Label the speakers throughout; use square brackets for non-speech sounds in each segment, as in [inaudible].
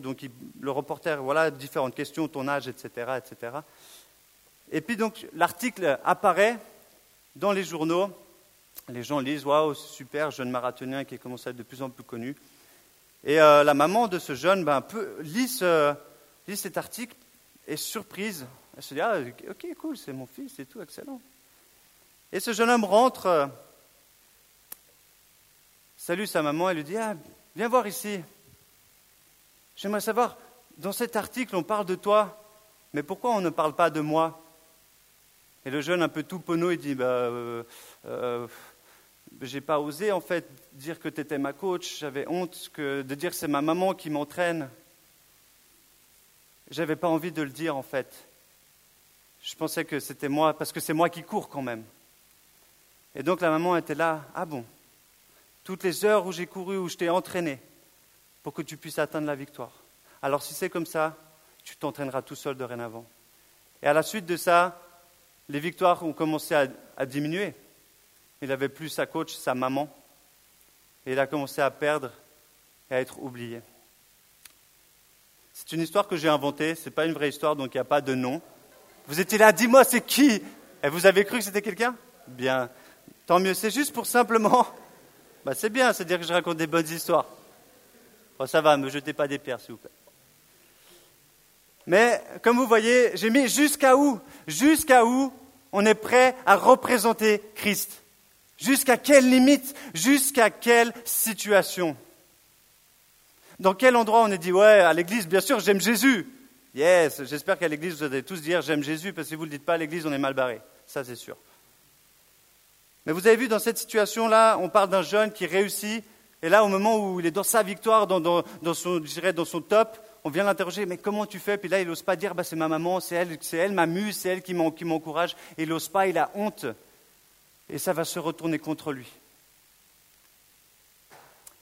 Speaker 1: donc le reporter, voilà, différentes questions, ton âge, etc., etc. Et puis donc l'article apparaît dans les journaux. Les gens lisent, waouh, super, jeune marathonien qui commence à être de plus en plus connu. Et euh, la maman de ce jeune ben, lit, lit cet article, est surprise. Elle se dit, ah, ok, cool, c'est mon fils et tout, excellent. Et ce jeune homme rentre, euh, salue sa maman et lui dit, ah, viens voir ici. J'aimerais savoir, dans cet article, on parle de toi, mais pourquoi on ne parle pas de moi? Et le jeune, un peu tout penaud, il dit bah, euh, euh, J'ai pas osé en fait dire que tu étais ma coach, j'avais honte de dire que c'est ma maman qui m'entraîne. J'avais pas envie de le dire en fait. Je pensais que c'était moi, parce que c'est moi qui cours quand même. Et donc la maman était là Ah bon? Toutes les heures où j'ai couru, où je t'ai entraîné, pour que tu puisses atteindre la victoire. Alors si c'est comme ça, tu t'entraîneras tout seul dorénavant. Et à la suite de ça, les victoires ont commencé à, diminuer. Il n'avait plus sa coach, sa maman, et il a commencé à perdre et à être oublié. C'est une histoire que j'ai inventée, ce n'est pas une vraie histoire, donc il n'y a pas de nom. Vous étiez là, dis-moi, c'est qui? Et vous avez cru que c'était quelqu'un? Bien, tant mieux, c'est juste pour simplement... [laughs] Bah, c'est bien, c'est-à-dire que je raconte des bonnes histoires. Oh, ça va, ne me jetez pas des pierres, s'il vous plaît. Mais comme vous voyez, j'ai mis jusqu'à où Jusqu'à où on est prêt à représenter Christ Jusqu'à quelle limite Jusqu'à quelle situation Dans quel endroit on est dit, ouais, à l'église, bien sûr, j'aime Jésus. Yes, j'espère qu'à l'église, vous allez tous dire j'aime Jésus, parce que si vous ne le dites pas à l'église, on est mal barré. Ça, c'est sûr. Mais vous avez vu, dans cette situation-là, on parle d'un jeune qui réussit et là, au moment où il est dans sa victoire, dans, son, je dans son top, on vient l'interroger, mais comment tu fais? Puis là, il n'ose pas dire, bah, c'est ma maman, c'est elle, c'est elle ma muse, c'est elle qui m'encourage. Et il n'ose pas, il a honte. Et ça va se retourner contre lui.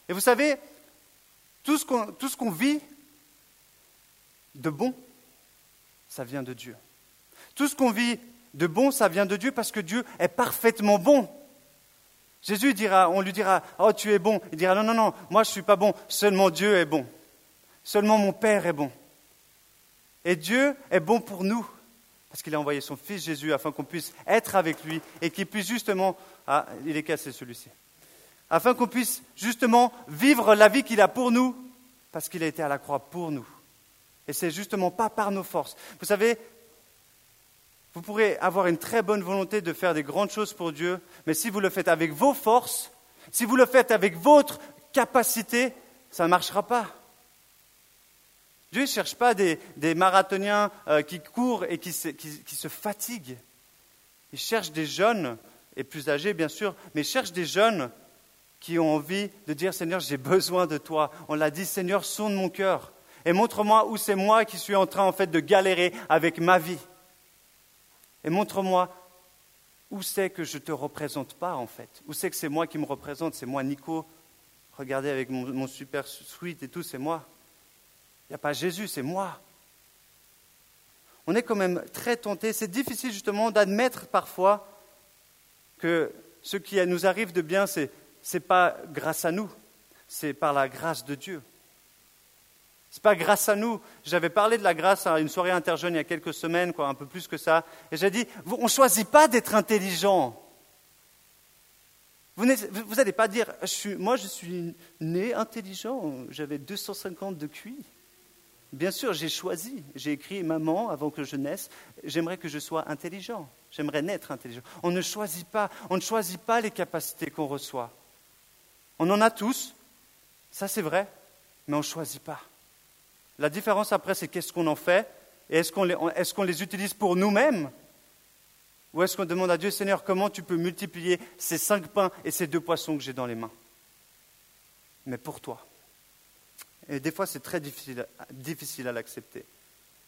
Speaker 1: Et vous savez, tout ce qu'on, qu'on vit de bon, ça vient de Dieu. Tout ce qu'on vit de bon, ça vient de Dieu parce que Dieu est parfaitement bon. Jésus dira, on lui dira, oh tu es bon. Il dira, non, non, non, moi je ne suis pas bon, seulement Dieu est bon. Seulement mon Père est bon. Et Dieu est bon pour nous, parce qu'il a envoyé son Fils Jésus afin qu'on puisse être avec lui et qu'il puisse justement, ah, il est cassé celui-ci, afin qu'on puisse justement vivre la vie qu'il a pour nous, parce qu'il a été à la croix pour nous. Et c'est justement pas par nos forces. Vous savez, vous pourrez avoir une très bonne volonté de faire des grandes choses pour Dieu, mais si vous le faites avec vos forces, si vous le faites avec votre capacité, ça ne marchera pas. Dieu ne cherche pas des, marathoniens euh, qui courent et qui se, fatiguent. Il cherche des jeunes, et plus âgés bien sûr, mais il cherche des jeunes qui ont envie de dire Seigneur, j'ai [laughs] besoin de toi. On l'a dit, Seigneur, sonne mon cœur et montre-moi où c'est moi qui suis en train en fait de galérer avec ma vie. Et montre-moi où c'est que je ne te représente pas, en fait. Où c'est que c'est moi qui me représente C'est moi, Nico. Regardez avec mon, super suite et tout, c'est moi. Il n'y a pas Jésus, c'est moi. On est quand même très tenté. C'est difficile justement d'admettre parfois que ce qui nous arrive de bien, ce n'est pas grâce à nous, c'est par la grâce de Dieu. Ce n'est pas grâce à nous. J'avais parlé de la grâce à une soirée interjeune il y a quelques semaines, quoi, un peu plus que ça. Et j'ai dit, on ne choisit pas d'être intelligent. Vous n'allez pas dire, moi je suis né intelligent, j'avais 250 de QI. Bien sûr, j'ai choisi. J'ai écrit, maman, avant que je naisse, j'aimerais que je sois intelligent. J'aimerais naître intelligent. On ne choisit pas, on ne choisit pas les capacités qu'on reçoit. On en a tous, ça c'est vrai, mais on ne choisit pas. La différence après, c'est qu'est-ce qu'on en fait et est-ce qu'on les, utilise pour nous-mêmes Ou est-ce qu'on demande à Dieu, Seigneur, comment tu peux multiplier ces cinq pains et ces deux poissons que j'ai dans les mains? Mais pour toi. Et des fois, c'est très difficile, à l'accepter.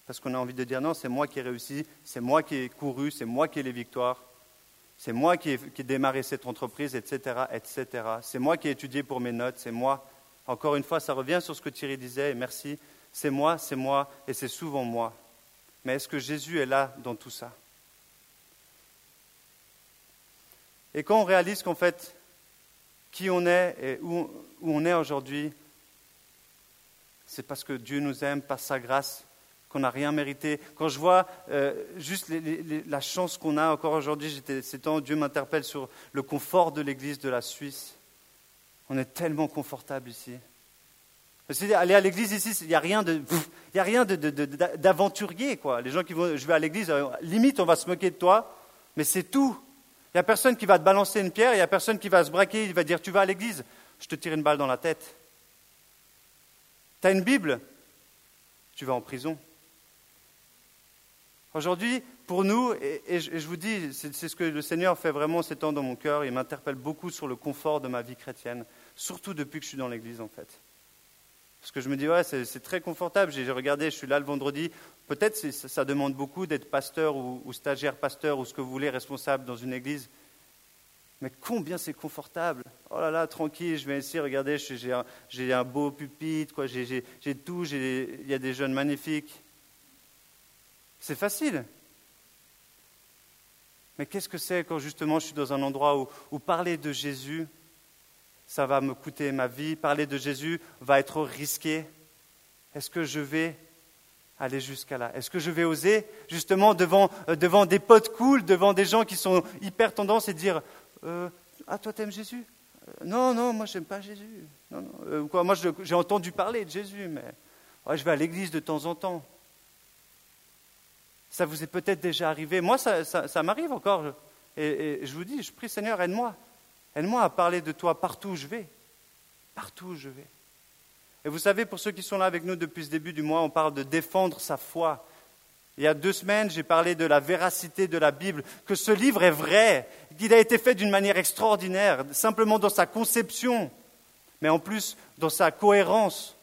Speaker 1: Parce qu'on a envie de dire, non, c'est moi qui ai réussi, c'est moi qui ai couru, c'est moi qui ai les victoires, c'est moi qui ai, qui ai démarré cette entreprise, etc., etc. C'est moi qui ai étudié pour mes notes, c'est moi. Encore une fois, ça revient sur ce que Thierry disait, et merci c'est moi, c'est moi, et c'est souvent moi. Mais est-ce que Jésus est là dans tout ça? Et quand on réalise qu'en fait, qui on est et où, on est aujourd'hui, c'est parce que Dieu nous aime par sa grâce, qu'on n'a rien mérité. Quand je vois euh, juste la chance qu'on a encore aujourd'hui, ces temps, Dieu m'interpelle sur le confort de l'Église de la Suisse. On est tellement confortable ici. Aller à l'église ici, il n'y a rien de, rien d'aventurier. Les gens qui vont, je vais à l'église, euh, limite, on va se moquer de toi, mais c'est tout. Il n'y a personne qui va te balancer une pierre, il n'y a personne qui va se braquer, il va dire, tu vas à l'église, je te tire une balle dans la tête. Tu as une Bible, tu vas en prison. Aujourd'hui, pour nous, et, je vous dis, c'est ce que le Seigneur fait vraiment ces temps dans mon cœur, il m'interpelle beaucoup sur le confort de ma vie chrétienne, surtout depuis que je suis dans l'Église en fait. Parce que je me dis, ouais, c'est très confortable. J'ai regardé, je suis là le vendredi. Peut-être ça, ça demande beaucoup d'être pasteur ou, stagiaire pasteur ou ce que vous voulez, responsable dans une église. Mais combien c'est confortable. Oh là là, tranquille, je viens ici, regardez, j'ai un, beau pupitre, j'ai tout, il y a des jeunes magnifiques. C'est facile. Mais qu'est-ce que c'est quand justement je suis dans un endroit où parler de Jésus, ça va me coûter ma vie, parler de Jésus va être risqué. Est-ce que je vais aller jusqu'à là? Est-ce que je vais oser, justement, devant, euh, devant des potes cool, devant des gens qui sont hyper tendance et dire euh, Ah, toi, t'aimes Jésus euh, Non, non, moi, j'aime pas Jésus. Non, non. quoi, moi, j'ai entendu parler de Jésus, mais je vais à l'église de temps en temps. Ça vous est peut-être déjà arrivé. Moi, ça, ça, m'arrive encore. Et, et, je vous dis, je prie Seigneur, aide-moi. Aide-moi à parler de toi partout où je vais. Partout où je vais. Et vous savez, pour ceux qui sont là avec nous depuis ce début du mois, on parle de défendre sa foi. Il y a deux semaines, j'ai parlé de la véracité de la Bible, que ce livre est vrai, qu'il a été fait d'une manière extraordinaire, simplement dans sa conception, mais en plus dans sa cohérence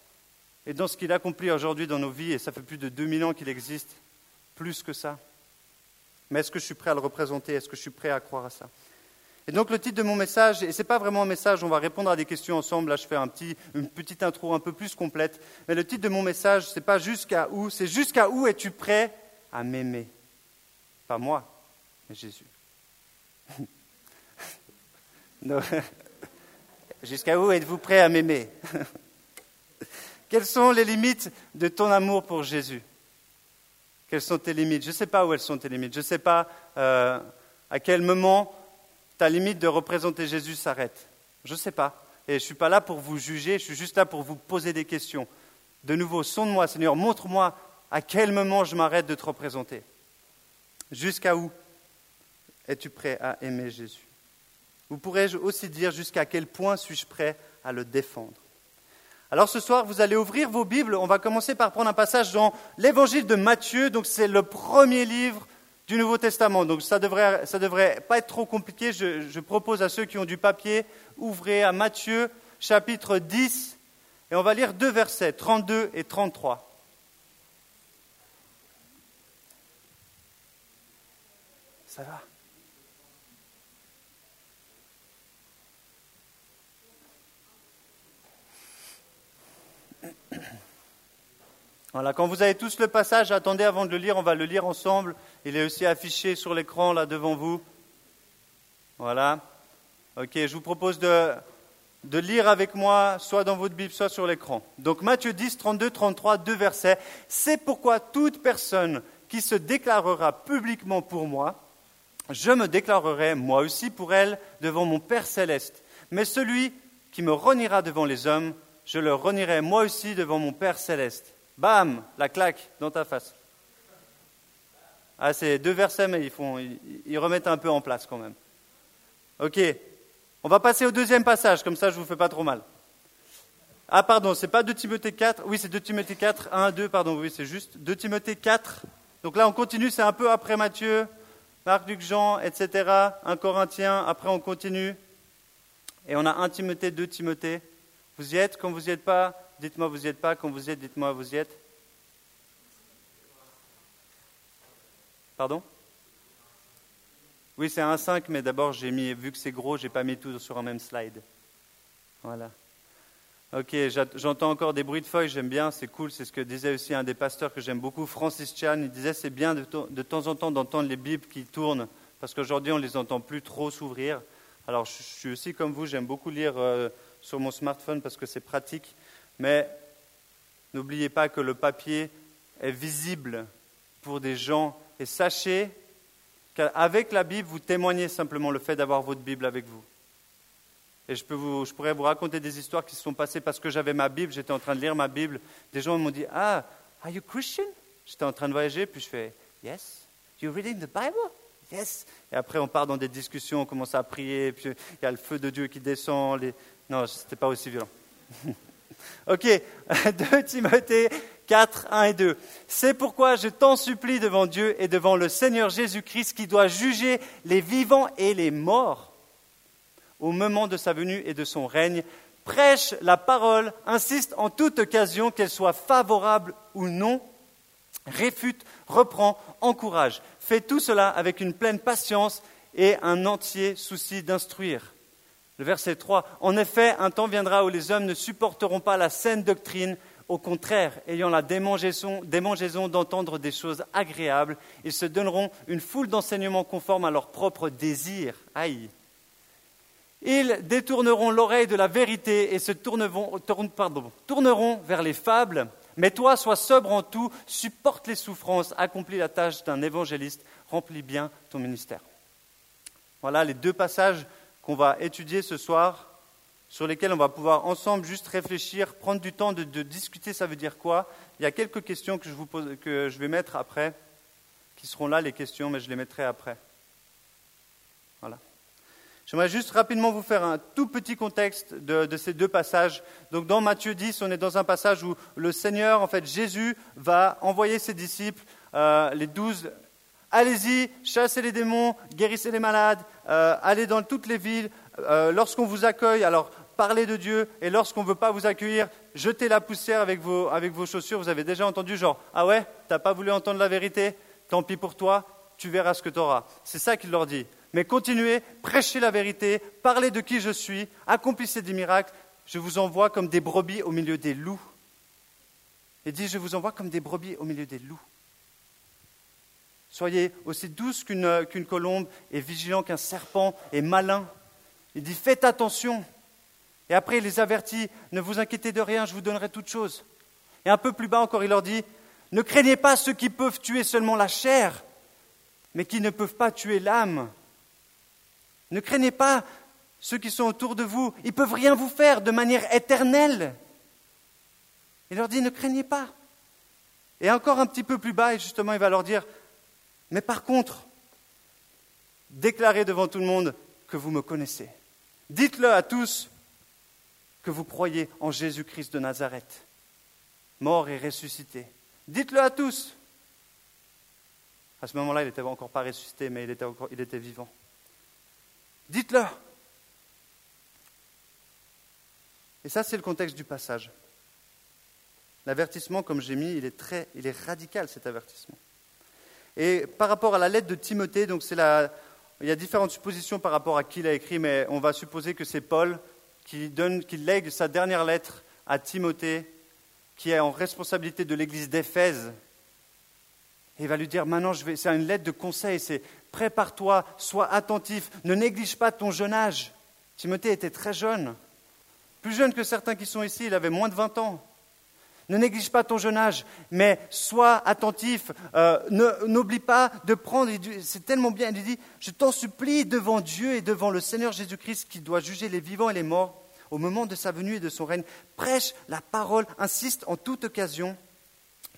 Speaker 1: et dans ce qu'il accomplit aujourd'hui dans nos vies. Et ça fait plus de 2000 ans qu'il existe, plus que ça. Mais est-ce que je suis prêt à le représenter? Est-ce que je suis prêt à croire à ça? Et donc le titre de mon message, et ce n'est pas vraiment un message, on va répondre à des questions ensemble, là je fais une petite intro un peu plus complète, mais le titre de mon message, ce n'est pas jusqu'à où, c'est jusqu'à où es-tu prêt à m'aimer? Pas moi, mais Jésus. [laughs] jusqu'à où êtes-vous prêt à m'aimer? [laughs] Quelles sont les limites de ton amour pour Jésus? Quelles sont tes limites? Je ne sais pas où elles sont tes limites, je ne sais pas euh, à quel moment ta limite de représenter Jésus s'arrête Je ne sais pas. Et je ne suis pas là pour vous juger, je suis juste là pour vous poser des questions. De nouveau, sonde-moi, Seigneur, montre-moi à quel moment je m'arrête de te représenter. Jusqu'à où es-tu prêt à aimer Jésus? Vous pourrais aussi dire jusqu'à quel point suis-je prêt à le défendre? Alors ce soir, vous allez ouvrir vos Bibles. On va commencer par prendre un passage dans l'évangile de Matthieu. Donc c'est le premier livre du Nouveau Testament. Donc ça ne devrait, ça devrait pas être trop compliqué. Je, je, propose à ceux qui ont du papier, ouvrez à Matthieu chapitre 10 et on va lire deux versets, 32 et 33. Ça va? Voilà, quand vous avez tous le passage, attendez avant de le lire, on va le lire ensemble. Il est aussi affiché sur l'écran là devant vous. Voilà. Ok, je vous propose de, de lire avec moi, soit dans votre Bible, soit sur l'écran. Donc Matthieu 10, 32, 33, deux versets. C'est pourquoi toute personne qui se déclarera publiquement pour moi, je me déclarerai moi aussi pour elle devant mon Père céleste. Mais celui qui me reniera devant les hommes, je le renierai moi aussi devant mon Père céleste. Bam, la claque dans ta face. Ah, c'est deux versets, mais ils, font, ils, remettent un peu en place quand même. Ok, on va passer au deuxième passage, comme ça je ne vous fais pas trop mal. Ah, pardon, c'est pas 2 Timothée 4, oui, c'est 2 Timothée 4, 1, 2, pardon, oui, c'est juste 2 Timothée 4. Donc là, on continue, c'est un peu après Matthieu, Marc, Luc, Jean, etc. 1 Corinthiens, après on continue. Et on a 1 Timothée, 2 Timothée. Vous y êtes Quand vous n'y êtes pas, dites-moi vous y êtes pas. Quand vous y êtes, dites-moi vous y êtes. Pardon? Oui, c'est un 5, mais d'abord, j'ai mis, vu que c'est gros, j'ai pas mis tout sur un même slide. Voilà. Ok, j'entends encore des bruits de feuilles, j'aime bien, c'est cool, c'est ce que disait aussi un des pasteurs que j'aime beaucoup, Francis Chan. Il disait c'est bien de, de, temps en temps d'entendre les Bibles qui tournent, parce qu'aujourd'hui on ne les entend plus trop s'ouvrir. Alors je, suis aussi comme vous, j'aime beaucoup lire euh, sur mon smartphone parce que c'est pratique, mais N'oubliez pas que le papier est visible pour des gens et sachez qu'avec la Bible, vous témoignez simplement le fait d'avoir votre Bible avec vous. Et je, peux vous, je pourrais vous raconter des histoires qui se sont passées parce que j'avais ma Bible, j'étais en train de lire ma Bible. Des gens m'ont dit Ah, are you Christian? J'étais en train de voyager, puis je fais Yes. You reading the Bible? Yes. Et après, on part dans des discussions, on commence à prier, puis il y a le feu de Dieu qui descend. Non, ce n'était pas aussi violent. [laughs] [laughs] ok, [laughs] 2 Timothée 4, 1 et 2. C'est pourquoi je t'en supplie devant Dieu et devant le Seigneur Jésus-Christ qui doit juger les vivants et les morts au moment de sa venue et de son règne. Prêche la parole, insiste en toute occasion, qu'elle soit favorable ou non, réfute, reprend, encourage. Fais tout cela avec une pleine patience et un entier souci d'instruire. Le verset 3. En effet, un temps viendra où les hommes ne supporteront pas la saine doctrine, au contraire, ayant la démangeaison, démangeaison d'entendre des choses agréables, ils se donneront une foule d'enseignements conformes à leurs propres désirs. Aïe. Ils détourneront l'oreille de la vérité et se tourneront, tourneront vers les fables. Mais toi, sois sobre en tout, supporte les souffrances, accomplis la tâche d'un évangéliste, remplis bien ton ministère. Voilà les deux passages qu'on va étudier ce soir, sur lesquels on va pouvoir ensemble juste réfléchir, prendre du temps de, discuter, ça veut dire quoi? Il y a quelques questions que je, vais mettre après, qui seront là les questions, mais je les mettrai après. Voilà. J'aimerais juste rapidement vous faire un tout petit contexte de, ces deux passages. Donc dans Matthieu 10, on est dans un passage où le Seigneur, en fait Jésus, va envoyer ses disciples, euh, les douze, allez-y, chassez les démons, guérissez les malades, euh, allez dans toutes les villes. Euh, lorsqu'on vous accueille, alors parlez de Dieu, et lorsqu'on ne veut pas vous accueillir, jetez la poussière avec vos, chaussures. Vous avez déjà entendu genre, ah ouais, t'as pas voulu entendre la vérité? Tant pis pour toi, tu verras ce que tu auras. C'est ça qu'il leur dit mais continuez, prêchez la vérité, parlez de qui je suis, accomplissez des miracles. Je vous envoie comme des brebis au milieu des loups. Il dit, je vous envoie comme des brebis au milieu des loups. Soyez aussi douce qu'une colombe et vigilant qu'un serpent et malin. Il dit, faites attention. Et après, il les avertit, ne vous inquiétez de rien, je vous donnerai toutes choses. Et un peu plus bas encore, il leur dit, ne craignez pas ceux qui peuvent tuer seulement la chair, mais qui ne peuvent pas tuer l'âme. Ne craignez pas ceux qui sont autour de vous. Ils ne peuvent rien vous faire de manière éternelle. Il leur dit, ne craignez pas. Et encore un petit peu plus bas, et justement, il va leur dire, mais par contre, déclarez devant tout le monde que vous me connaissez. Dites-le à tous que vous croyez en Jésus-Christ de Nazareth, mort et ressuscité. Dites-le à tous. À ce moment-là, il n'était encore pas ressuscité, mais il était, vivant. Dites-le. Et ça, c'est le contexte du passage. L'avertissement, comme j'ai mis, il est, très, il est radical, cet avertissement. Et par rapport à la lettre de Timothée, donc c'est la, il y a différentes suppositions par rapport à qui il a écrit, mais on va supposer que c'est Paul qui, donne, qui lègue sa dernière lettre à Timothée, qui est en responsabilité de l'église d'Éphèse. Et il va lui dire, maintenant, c'est une lettre de conseil, c'est prépare-toi, sois attentif, ne néglige pas ton jeune âge. Timothée était très jeune, plus jeune que certains qui sont ici, il avait moins de 20 ans. Ne néglige pas ton jeune âge, mais sois attentif. Euh, n'oublie pas de prendre. C'est tellement bien. Il dit Je t'en supplie devant Dieu et devant le Seigneur Jésus-Christ qui doit juger les vivants et les morts au moment de sa venue et de son règne. Prêche la parole, insiste en toute occasion,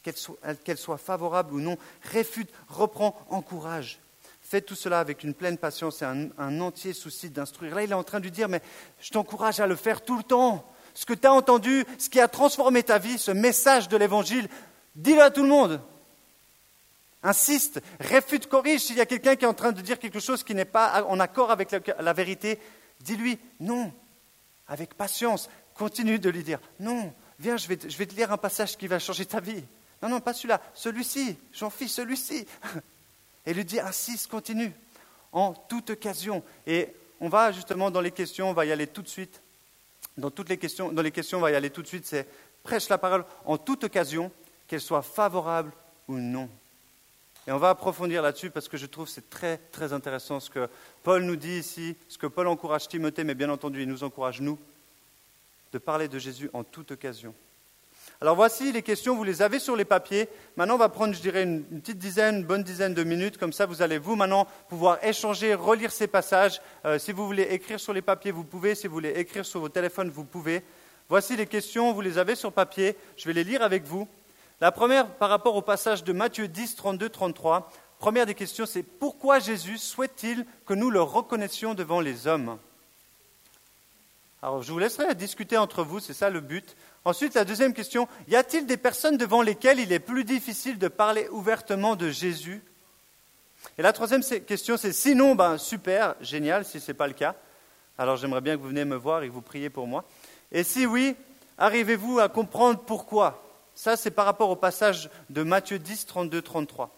Speaker 1: qu'elle soit, favorable ou non. Réfute, reprend, encourage. Fais tout cela avec une pleine patience et un, entier souci d'instruire. Là, il est en train de dire, mais je t'encourage à le faire tout le temps. Ce que tu as entendu, ce qui a transformé ta vie, ce message de l'Évangile, dis-le à tout le monde. Insiste, réfute, corrige. S'il y a quelqu'un qui est en train de dire quelque chose qui n'est pas en accord avec la, vérité, dis-lui non, avec patience. Continue de lui dire non, viens, je vais, te lire un passage qui va changer ta vie. Non, non, pas celui-là, celui-ci, j'en fiche celui-ci. [laughs] Et lui dit, insiste, continue, en toute occasion. Et on va justement dans les questions, on va y aller tout de suite. Dans toutes les questions, dans les questions, on va y aller tout de suite. C'est prêche la parole en toute occasion, qu'elle soit favorable ou non. Et on va approfondir là-dessus parce que je trouve c'est très très intéressant ce que Paul nous dit ici, ce que Paul encourage Timothée, mais bien entendu il nous encourage nous de parler de Jésus en toute occasion. Alors voici les questions, vous les avez sur les papiers. Maintenant, on va prendre, je dirais, une, petite dizaine, une bonne dizaine de minutes. Comme ça, vous allez, vous, maintenant, pouvoir échanger, relire ces passages. Euh, si vous voulez écrire sur les papiers, vous pouvez. Si vous voulez écrire sur vos téléphones, vous pouvez. Voici les questions, vous les avez sur papier. Je vais les lire avec vous. La première, par rapport au passage de Matthieu 10, 32, 33. Première des questions, c'est pourquoi Jésus souhaite-t-il que nous le reconnaissions devant les hommes? Alors, je vous laisserai discuter entre vous, c'est ça le but. Ensuite, la deuxième question, y a-t-il des personnes devant lesquelles il est plus difficile de parler ouvertement de Jésus? Et la troisième question, c'est sinon, ben, super, génial, si ce n'est pas le cas. Alors j'aimerais bien que vous veniez me voir et que vous priez pour moi. Et si oui, arrivez-vous à comprendre pourquoi? Ça, c'est par rapport au passage de Matthieu 10, 32, 33.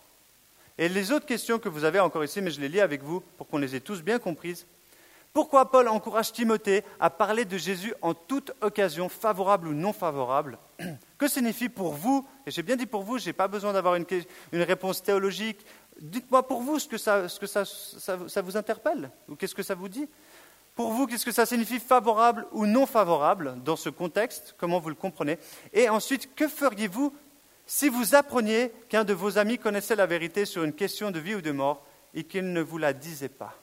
Speaker 1: Et les autres questions que vous avez encore ici, mais je les lis avec vous pour qu'on les ait tous bien comprises. Pourquoi Paul encourage Timothée à parler de Jésus en toute occasion, favorable ou non favorable? [clears throat] Que signifie pour vous, et j'ai bien dit pour vous, je n'ai pas besoin d'avoir une, réponse théologique, dites-moi pour vous ce que, ça, vous interpelle, ou qu'est-ce que ça vous dit? Pour vous, qu'est-ce que ça signifie favorable ou non favorable dans ce contexte? Comment vous le comprenez? Et ensuite, que feriez-vous si vous appreniez qu'un de vos amis connaissait la vérité sur une question de vie ou de mort et qu'il ne vous la disait pas?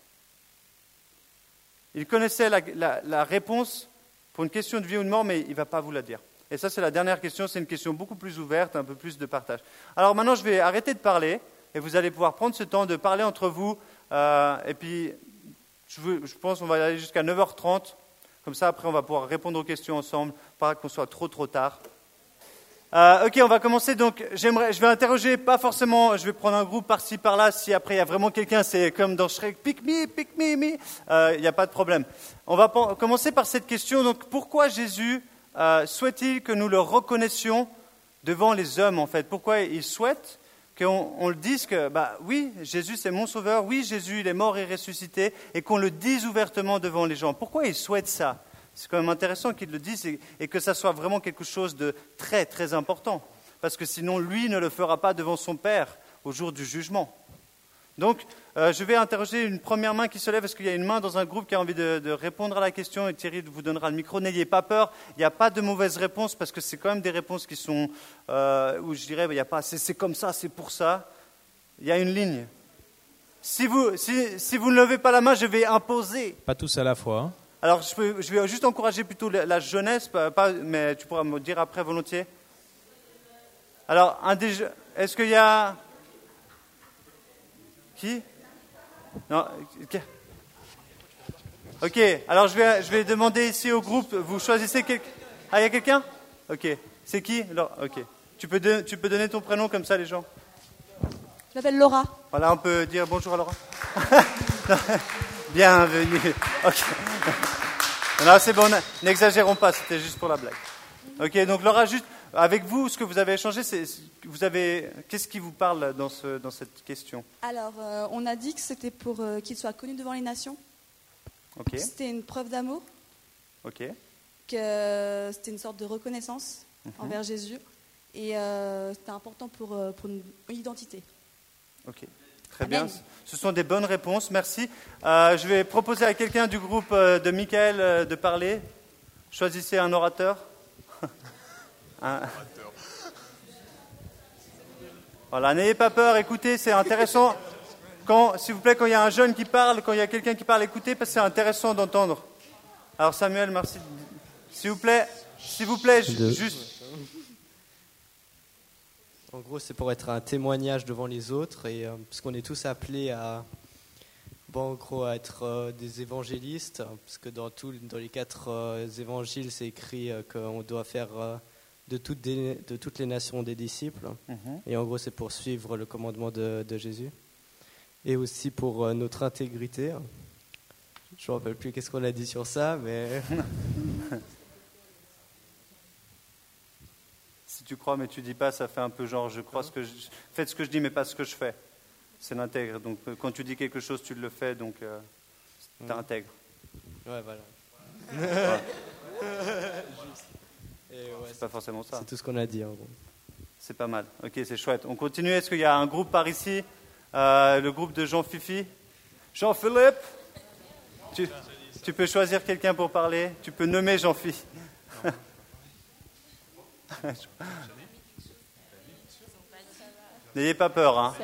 Speaker 1: Il connaissait la, réponse pour une question de vie ou de mort, mais il ne va pas vous la dire. Et ça, c'est la dernière question. C'est une question beaucoup plus ouverte, un peu plus de partage. Alors maintenant, je vais arrêter de parler et vous allez pouvoir prendre ce temps de parler entre vous. Euh, et puis, je, je pense qu'on va aller jusqu'à 9h30. Comme ça, après, on va pouvoir répondre aux questions ensemble, pas qu'on soit trop trop tard. Euh, ok, on va commencer. Donc, j'aimerais, je vais interroger, pas forcément, je vais prendre un groupe par-ci, par-là. Si après il y a vraiment quelqu'un, c'est comme dans Shrek, pick me, pick me. Euh, il n'y a pas de problème. On va commencer par cette question. Donc, pourquoi Jésus euh, souhaite-t-il que nous le reconnaissions devant les hommes, en fait? Pourquoi il souhaite qu'on on le dise que, bah oui, Jésus c'est mon sauveur, oui, Jésus il est mort et ressuscité, et qu'on le dise ouvertement devant les gens. Pourquoi il souhaite ça? C'est quand même intéressant qu'il le dise et, que ça soit vraiment quelque chose de très, très important. Parce que sinon, lui ne le fera pas devant son Père au jour du jugement. Donc, euh, je vais interroger une première main qui se lève. Est-ce qu'il y a une main dans un groupe qui a envie de, répondre à la question Et Thierry vous donnera le micro. N'ayez pas peur. Il n'y a pas de mauvaises réponses parce que c'est quand même des réponses qui sont euh, où je dirais, il n'y a pas c'est comme ça, c'est pour ça. Il y a une ligne. Si vous, si vous ne levez pas la main, je vais imposer.
Speaker 2: Pas tous à la fois. Hein.
Speaker 1: Alors, je, vais juste encourager plutôt la, jeunesse, mais tu pourras me dire après volontiers. Alors, est-ce qu'il y a. Qui? Non. Ok, alors je vais, je vais demander ici au groupe, vous choisissez quelqu'un. Ah, il y a quelqu'un? Ok. C'est qui? Ok. Tu peux, tu peux donner ton prénom comme ça, les gens
Speaker 3: Je m'appelle Laura.
Speaker 1: Voilà, on peut dire bonjour à Laura. [laughs] Bienvenue. Ok. Non, c'est bon, n'exagérons pas, c'était juste pour la blague. Ok, donc Laura, juste avec vous, ce que vous avez échangé, c'est, vous avez, qu'est-ce qui vous parle dans, ce, dans cette question?
Speaker 3: Alors, euh, on a dit que c'était pour euh, qu'il soit connu devant les nations.
Speaker 1: Ok.
Speaker 3: C'était une preuve d'amour.
Speaker 1: Ok.
Speaker 3: Que c'était une sorte de reconnaissance mhm. envers Jésus. Et euh, c'était important pour, pour une identité.
Speaker 1: Ok. Très bien. Ce sont des bonnes réponses. Merci. Euh, je vais proposer à quelqu'un du groupe euh, de Michael euh, de parler. Choisissez un orateur. [laughs] Voilà, n'ayez pas peur, écoutez, c'est intéressant. S'il vous plaît, quand il y a un jeune qui parle, quand il y a quelqu'un qui parle, écoutez, parce que c'est intéressant d'entendre. Alors Samuel, merci. S'il vous plaît, s'il vous plaît, juste.
Speaker 4: En gros, c'est pour être un témoignage devant les autres, et euh, parce qu'on est tous appelés à, bon, en gros, à être euh, des évangélistes, parce que dans, tout, dans les quatre euh, évangiles, c'est écrit qu'on doit faire de, toutes de toutes les nations des disciples. Mhm. Et en gros, c'est pour suivre le commandement de, de Jésus, et aussi pour notre intégrité. Je ne me rappelle plus qu'est-ce qu'on a dit sur ça, mais [laughs]
Speaker 1: tu crois mais tu dis pas, ça fait un peu genre je crois ce que je... faites ce que je dis mais pas ce que je fais. C'est l'intègre. Donc euh, quand tu dis quelque chose, tu le fais, donc euh, tu intègre.
Speaker 4: Ouais, voilà. [laughs]
Speaker 1: c'est pas forcément ça.
Speaker 4: C'est tout ce qu'on a dit en gros.
Speaker 1: C'est pas mal. Ok, c'est chouette. On continue. Est-ce qu'il y a un groupe par ici euh, Le groupe de Jean Fifi? Jean-Philippe? Tu, tu peux choisir quelqu'un pour parler Tu peux nommer Jean-Philippe [laughs] N'ayez pas peur, hein.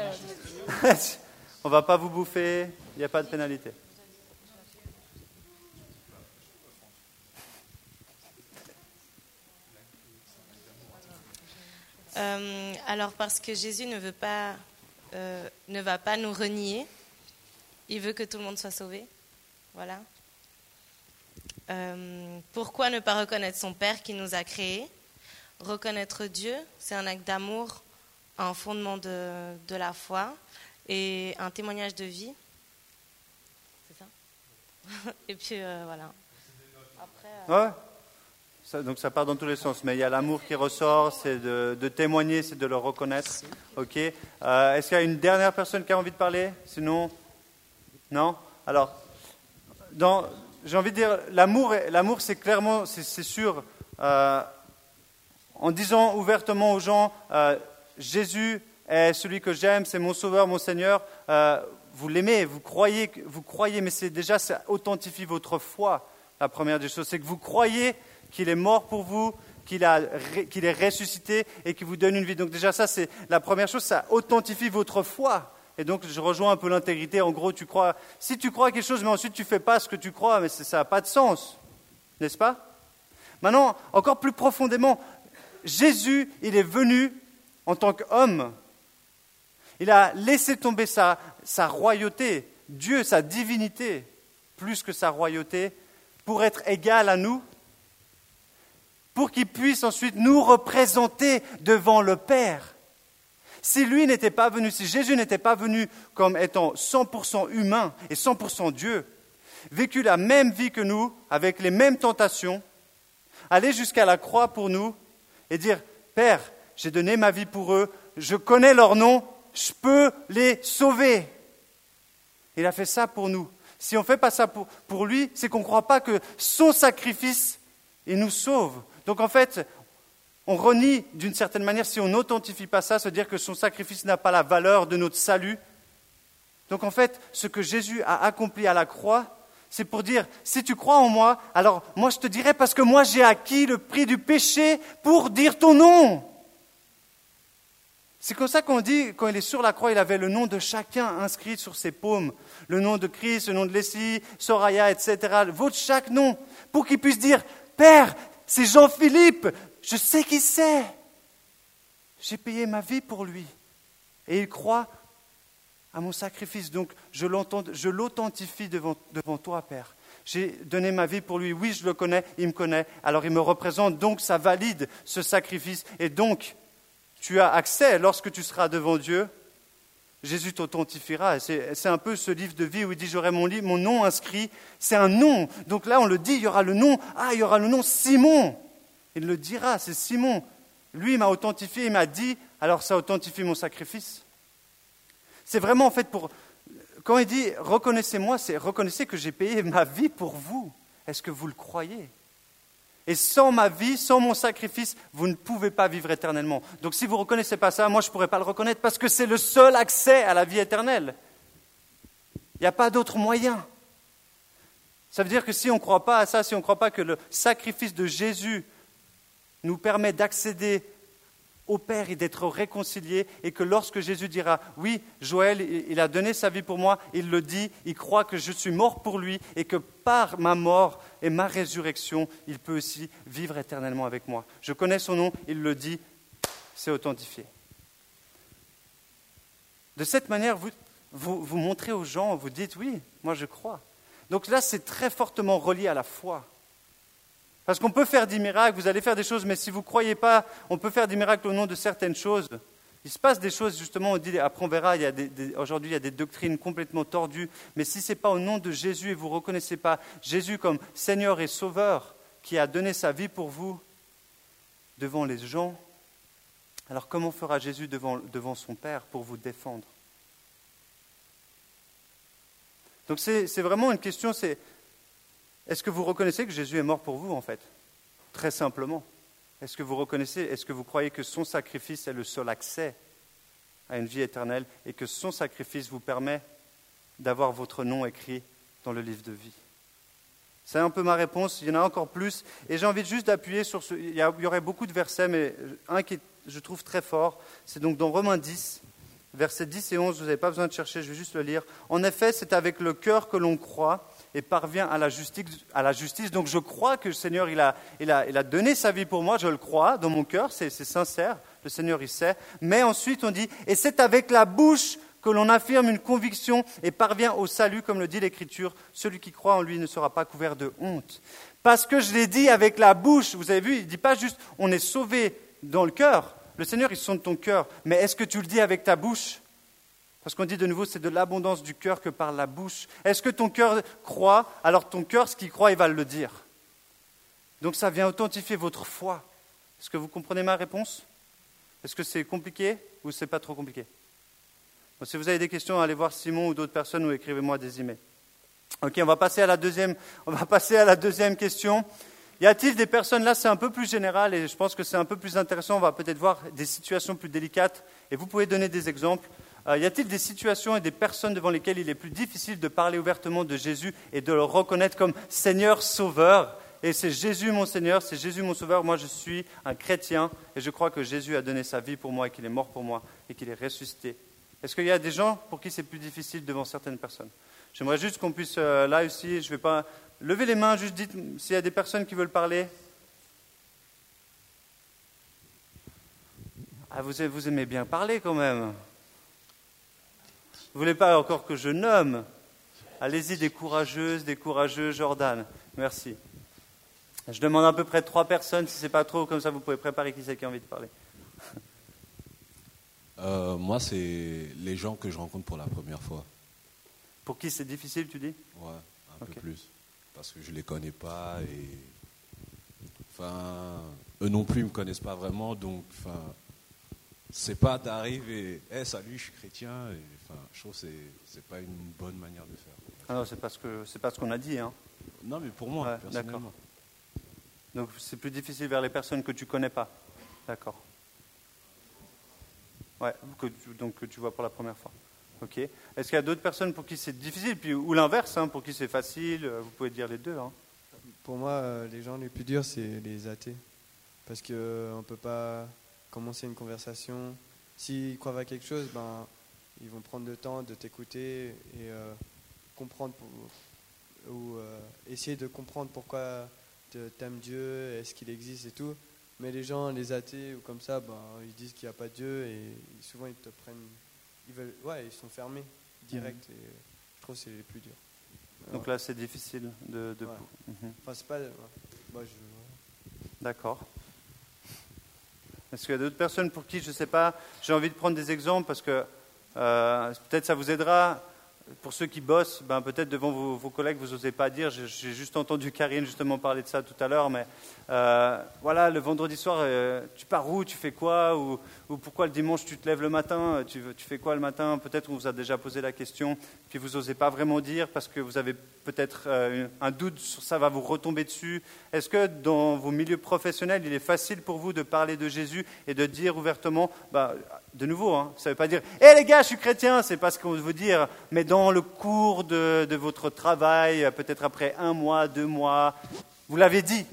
Speaker 1: [laughs] On va pas vous bouffer, il n'y a pas de pénalité.
Speaker 2: Euh, alors parce que Jésus ne veut pas, euh, ne va pas nous renier. Il veut que tout le monde soit sauvé. Voilà. Euh, pourquoi ne pas reconnaître son Père qui nous a créés? Reconnaître Dieu, c'est un acte d'amour, un fondement de, de, la foi et un témoignage de vie. C'est ça [laughs] Et puis voilà.
Speaker 1: Après, ouais donc ça part dans tous les sens, mais il y a l'amour qui ressort, c'est de, témoigner, c'est de le reconnaître. Ok. Euh, est-ce qu'il y a une dernière personne qui a envie de parler? Sinon, non? Alors, j'ai envie de dire, l'amour, l'amour, c'est clairement, c'est, sûr, euh, en disant ouvertement aux gens, euh, Jésus est celui que j'aime, c'est mon Sauveur, mon Seigneur. vous l'aimez, vous croyez, vous croyez, mais c'est déjà ça authentifie votre foi. La première des choses, c'est que vous croyez qu'il est mort pour vous, qu'il est ressuscité et qu'il vous donne une vie. Donc déjà ça, c'est la première chose, ça authentifie votre foi. Et donc je rejoins un peu l'intégrité. En gros, tu crois, si tu crois quelque chose, mais ensuite tu fais pas ce que tu crois, mais ça n'a pas de sens, n'est-ce pas? Maintenant, encore plus profondément, Jésus, il est venu en tant qu'homme. Il a laissé tomber sa, sa royauté, Dieu, sa divinité, plus que sa royauté, pour être égal à nous pour qu'il puisse ensuite nous représenter devant le Père. Si lui n'était pas venu, si Jésus n'était pas venu comme étant 100% humain et 100% Dieu, vécu la même vie que nous, avec les mêmes tentations, aller jusqu'à la croix pour nous et dire, Père, j'ai donné ma vie pour eux, je connais leur nom, je peux les sauver. Il a fait ça pour nous. Si on ne fait pas ça pour, lui, c'est qu'on ne croit pas que son sacrifice, il nous sauve. Donc en fait, on renie d'une certaine manière, si on n'authentifie pas ça, se dire que son sacrifice n'a pas la valeur de notre salut. Donc en fait, ce que Jésus a accompli à la croix, c'est pour dire, si tu crois en moi, alors moi je te dirai parce que moi j'ai acquis le prix du péché pour dire ton nom. C'est comme ça qu'on dit, quand il est sur la croix, il avait le nom de chacun inscrit sur ses paumes. Le nom de Christ, le nom de Leslie, Soraya, etc. Votre chaque nom. Pour qu'il puisse dire, Père, c'est Jean-Philippe, je sais qui c'est. J'ai payé ma vie pour lui. Et il croit à mon sacrifice. Donc je l'authentifie devant, toi, Père. J'ai donné ma vie pour lui. Oui, je le connais, il me connaît. Alors il me représente. Donc ça valide ce sacrifice. Et donc, tu as accès, lorsque tu seras devant Dieu, Jésus t'authentifiera. C'est un peu ce livre de vie où il dit J'aurai mon, mon nom inscrit. C'est un nom. Donc là, on le dit il y aura le nom. Ah, il y aura le nom Simon. Il le dira c'est Simon. Lui, m'a authentifié, il m'a dit Alors ça authentifie mon sacrifice. C'est vraiment en fait pour. Quand il dit Reconnaissez-moi, c'est reconnaissez que j'ai payé ma vie pour vous. Est-ce que vous le croyez? Et sans ma vie, sans mon sacrifice, vous ne pouvez pas vivre éternellement. Donc si vous ne reconnaissez pas ça, moi je ne pourrais pas le reconnaître parce que c'est le seul accès à la vie éternelle. Il n'y a pas d'autre moyen. Ça veut dire que si on ne croit pas à ça, si on ne croit pas que le sacrifice de Jésus nous permet d'accéder au Père et d'être réconcilié, et que lorsque Jésus dira, oui, Joël, il a donné sa vie pour moi, il le dit, il croit que je suis mort pour lui, et que par ma mort et ma résurrection, il peut aussi vivre éternellement avec moi. Je connais son nom, il le dit, c'est authentifié. De cette manière, vous, vous, vous montrez aux gens, vous dites, oui, moi je crois. Donc là, c'est très fortement relié à la foi. Parce qu'on peut faire des miracles, vous allez faire des choses, mais si vous ne croyez pas, on peut faire des miracles au nom de certaines choses. Il se passe des choses, justement, on dit, après on verra, aujourd'hui il y a des doctrines complètement tordues, mais si ce n'est pas au nom de Jésus et vous ne reconnaissez pas Jésus comme Seigneur et Sauveur qui a donné sa vie pour vous devant les gens, alors comment fera Jésus devant, devant son Père pour vous défendre? Donc c'est vraiment une question, c'est est-ce que vous reconnaissez que Jésus est mort pour vous, en fait? Très simplement. Est-ce que vous reconnaissez, est-ce que vous croyez que son sacrifice est le seul accès à une vie éternelle et que son sacrifice vous permet d'avoir votre nom écrit dans le livre de vie? C'est un peu ma réponse. Il y en a encore plus. Et j'ai envie juste d'appuyer sur ce. Il y, aurait beaucoup de versets, mais un qui je trouve très fort, c'est donc dans Romains 10, versets 10 et 11. Vous n'avez pas besoin de chercher, je vais juste le lire. En effet, c'est avec le cœur que l'on croit et parvient à la justice. Donc je crois que le Seigneur, il a donné sa vie pour moi, je le crois dans mon cœur, c'est sincère. Le Seigneur, il sait. Mais ensuite, on dit, et c'est avec la bouche que l'on affirme une conviction et parvient au salut, comme le dit l'Écriture, celui qui croit en lui ne sera pas couvert de honte. Parce que je l'ai dit avec la bouche, vous avez vu, il ne dit pas juste on est sauvé dans le cœur, le Seigneur il sonde ton cœur, mais est-ce que tu le dis avec ta bouche? Parce qu'on dit de nouveau, c'est de l'abondance du cœur que par la bouche. Est-ce que ton cœur croit? Alors ton cœur, ce qu'il croit, il va le dire. Donc ça vient authentifier votre foi. Est-ce que vous comprenez ma réponse? Est-ce que c'est compliqué ou c'est pas trop compliqué? Si vous avez des questions, allez voir Simon ou d'autres personnes ou écrivez-moi des emails. Ok, on va passer à la deuxième, on va [laughs] passer à la deuxième question. Y a-t-il des personnes, là c'est un peu plus général et je pense que c'est un peu plus intéressant, on va peut-être voir des situations plus délicates et vous pouvez donner des exemples. Euh, y a-t-il des situations et des personnes devant lesquelles il est plus difficile de parler ouvertement de Jésus et de le reconnaître comme Seigneur Sauveur? Et c'est Jésus mon Seigneur, c'est Jésus mon Sauveur, moi je suis un chrétien et je crois que Jésus a donné sa vie pour moi et qu'il est mort pour moi et qu'il est ressuscité est-ce qu'il y a des gens pour qui c'est plus difficile devant certaines personnes? J'aimerais juste qu'on puisse, euh, là aussi, je ne vais pas lever les mains, juste dites s'il y a des personnes qui veulent parler. Ah, vous, vous aimez bien parler quand même. Vous voulez pas encore que je nomme Allez-y, des courageuses, des courageux, Jordan. Merci. Je demande à peu près trois personnes, si ce n'est pas trop, comme ça vous pouvez préparer qui c'est qui a envie de parler. [laughs]
Speaker 5: Euh, moi, c'est les gens que je rencontre pour la première fois.
Speaker 1: Pour qui c'est difficile, tu dis
Speaker 5: Ouais, un peu plus. Parce que je ne les connais pas et. Enfin, eux non plus ne me connaissent pas vraiment, donc. Enfin, c'est pas d'arriver, et hey, salut, je suis chrétien. Et, enfin, je trouve que c'est, n'est pas une bonne manière de faire.
Speaker 1: Ah non, c'est parce que c'est pas ce qu'on a dit, hein.
Speaker 5: Non, mais pour moi, personnellement.
Speaker 1: Donc c'est plus difficile vers les personnes que tu connais pas. D'accord. Ouais, que donc que tu vois pour la première fois. Ok. Est-ce qu'il y a d'autres personnes pour qui c'est difficile, puis, ou l'inverse, hein, pour qui c'est facile euh, Vous pouvez dire les deux. Hein.
Speaker 6: Pour moi, euh, les gens les plus durs, c'est les athées. Parce qu'on euh, ne peut pas commencer une conversation. S'ils croient à quelque chose, ben, ils vont prendre le temps de t'écouter et comprendre ou essayer de comprendre pourquoi tu aimes Dieu, est-ce qu'il existe et tout. Mais les gens, les athées ou comme ça, ben, ils disent qu'il n'y a pas de Dieu et souvent ils te prennent. Ils, veulent, ouais, ils sont fermés, direct. Mhm. Et je trouve que c'est les plus durs.
Speaker 1: Donc là, c'est difficile de. de...
Speaker 6: Enfin, c'est pas. Moi, je...
Speaker 1: D'accord. Est-ce qu'il y a d'autres personnes pour qui, je ne sais pas, j'ai envie de prendre des exemples parce que euh, peut-être ça vous aidera. Pour ceux qui bossent, ben peut-être devant vos, collègues, vous n'osez pas dire. J'ai juste entendu Karine justement parler de ça tout à l'heure, mais euh, voilà, le vendredi soir, euh, tu pars où, tu fais quoi, ou, pourquoi le dimanche tu te lèves le matin, tu, tu fais quoi le matin? Peut-être on vous a déjà posé la question, puis vous n'osez pas vraiment dire parce que vous avez peut-être euh, un doute ça va vous retomber dessus. Est-ce que dans vos milieux professionnels, il est facile pour vous de parler de Jésus et de dire ouvertement, bah, de nouveau, hein, ça ne veut pas dire Hé les gars, je suis chrétien, c'est pas ce qu'on veut dire, mais dans le cours de, votre travail, peut-être après un mois, deux mois, vous l'avez dit.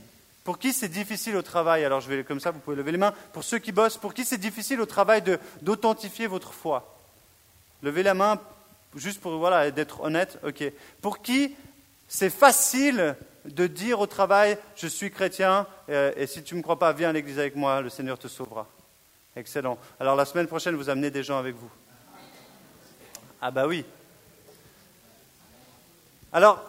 Speaker 1: Pour qui c'est difficile au travail? Alors je vais comme ça, vous pouvez lever les mains. Pour ceux qui bossent, pour qui c'est difficile au travail d'authentifier votre foi? Levez la main, juste pour voilà, d'être honnête. Ok. Pour qui c'est facile de dire au travail Je suis chrétien, euh, et si tu ne me crois pas, viens à l'église avec moi, le Seigneur te sauvera. Excellent. Alors la semaine prochaine, vous amenez des gens avec vous. Ah bah oui. Alors,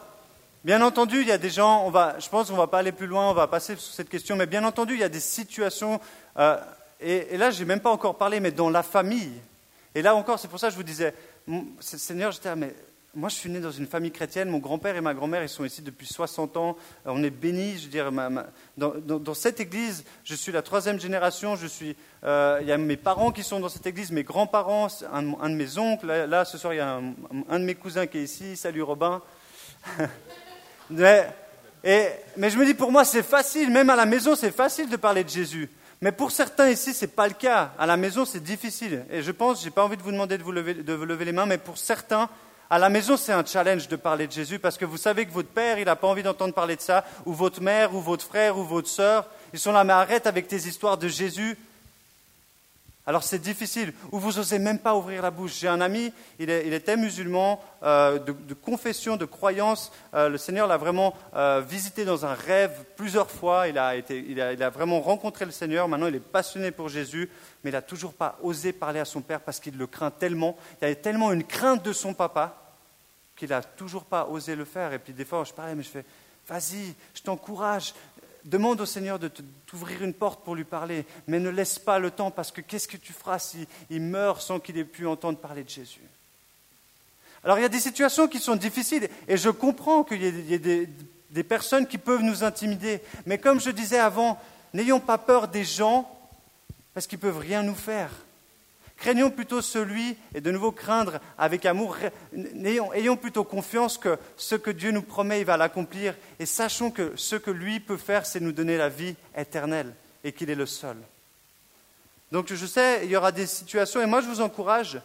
Speaker 1: bien entendu, il y a des gens, on va, je pense qu'on ne va pas aller plus loin, on va passer sur cette question, mais bien entendu, il y a des situations, euh, et, là, je n'ai même pas encore parlé, mais dans la famille. Et là encore, c'est pour ça que je vous disais, Seigneur, j'étais, mais moi, je suis né dans une famille chrétienne. Mon grand-père et ma grand-mère, ils sont ici depuis 60 ans. On est bénis. Je veux dans, cette église, je suis la troisième génération. Je suis, euh, il y a mes parents qui sont dans cette église, mes grands-parents, un, de mes oncles. Là, ce soir, il y a un, de mes cousins qui est ici. Salut Robin. [laughs] mais je me dis, pour moi, c'est facile. Même à la maison, c'est facile de parler de Jésus. Mais pour certains ici, ce n'est pas le cas. À la maison, c'est difficile. Et je pense, je n'ai pas envie de vous demander de vous lever, de lever les mains, mais pour certains, À la maison, c'est un challenge de parler de Jésus parce que vous savez que votre père, il n'a pas envie d'entendre parler de ça, ou votre mère, ou votre frère, ou votre sœur. Ils sont là, mais arrête avec tes histoires de Jésus. Alors c'est difficile, ou vous n'osez même pas ouvrir la bouche. J'ai un ami, il, était musulman, euh, de, confession, de croyance. Euh, le Seigneur l'a vraiment euh, visité dans un rêve plusieurs fois. Il a, été, il, a, il a, vraiment rencontré le Seigneur. Maintenant, il est passionné pour Jésus, mais il n'a toujours pas osé parler à son père parce qu'il le craint tellement. Il avait tellement une crainte de son papa qu'il n'a toujours pas osé le faire. Et puis des fois, je parlais, mais je fais, vas-y, je t'encourage, Demande au Seigneur de t'ouvrir une porte pour lui parler, mais ne laisse pas le temps parce que qu'est-ce que tu feras s'il il meurt sans qu'il ait pu entendre parler de Jésus? Alors il y a des situations qui sont difficiles et je comprends qu'il y ait des, des personnes qui peuvent nous intimider, mais comme je disais avant, n'ayons pas peur des gens parce qu'ils ne peuvent rien nous faire. Craignons plutôt celui, et de nouveau craindre avec amour, ayons, plutôt confiance que ce que Dieu nous promet, il va l'accomplir, et sachons que ce que lui peut faire, c'est nous donner la vie éternelle, et qu'il est le seul. Donc je sais, il y aura des situations, et moi je vous encourage,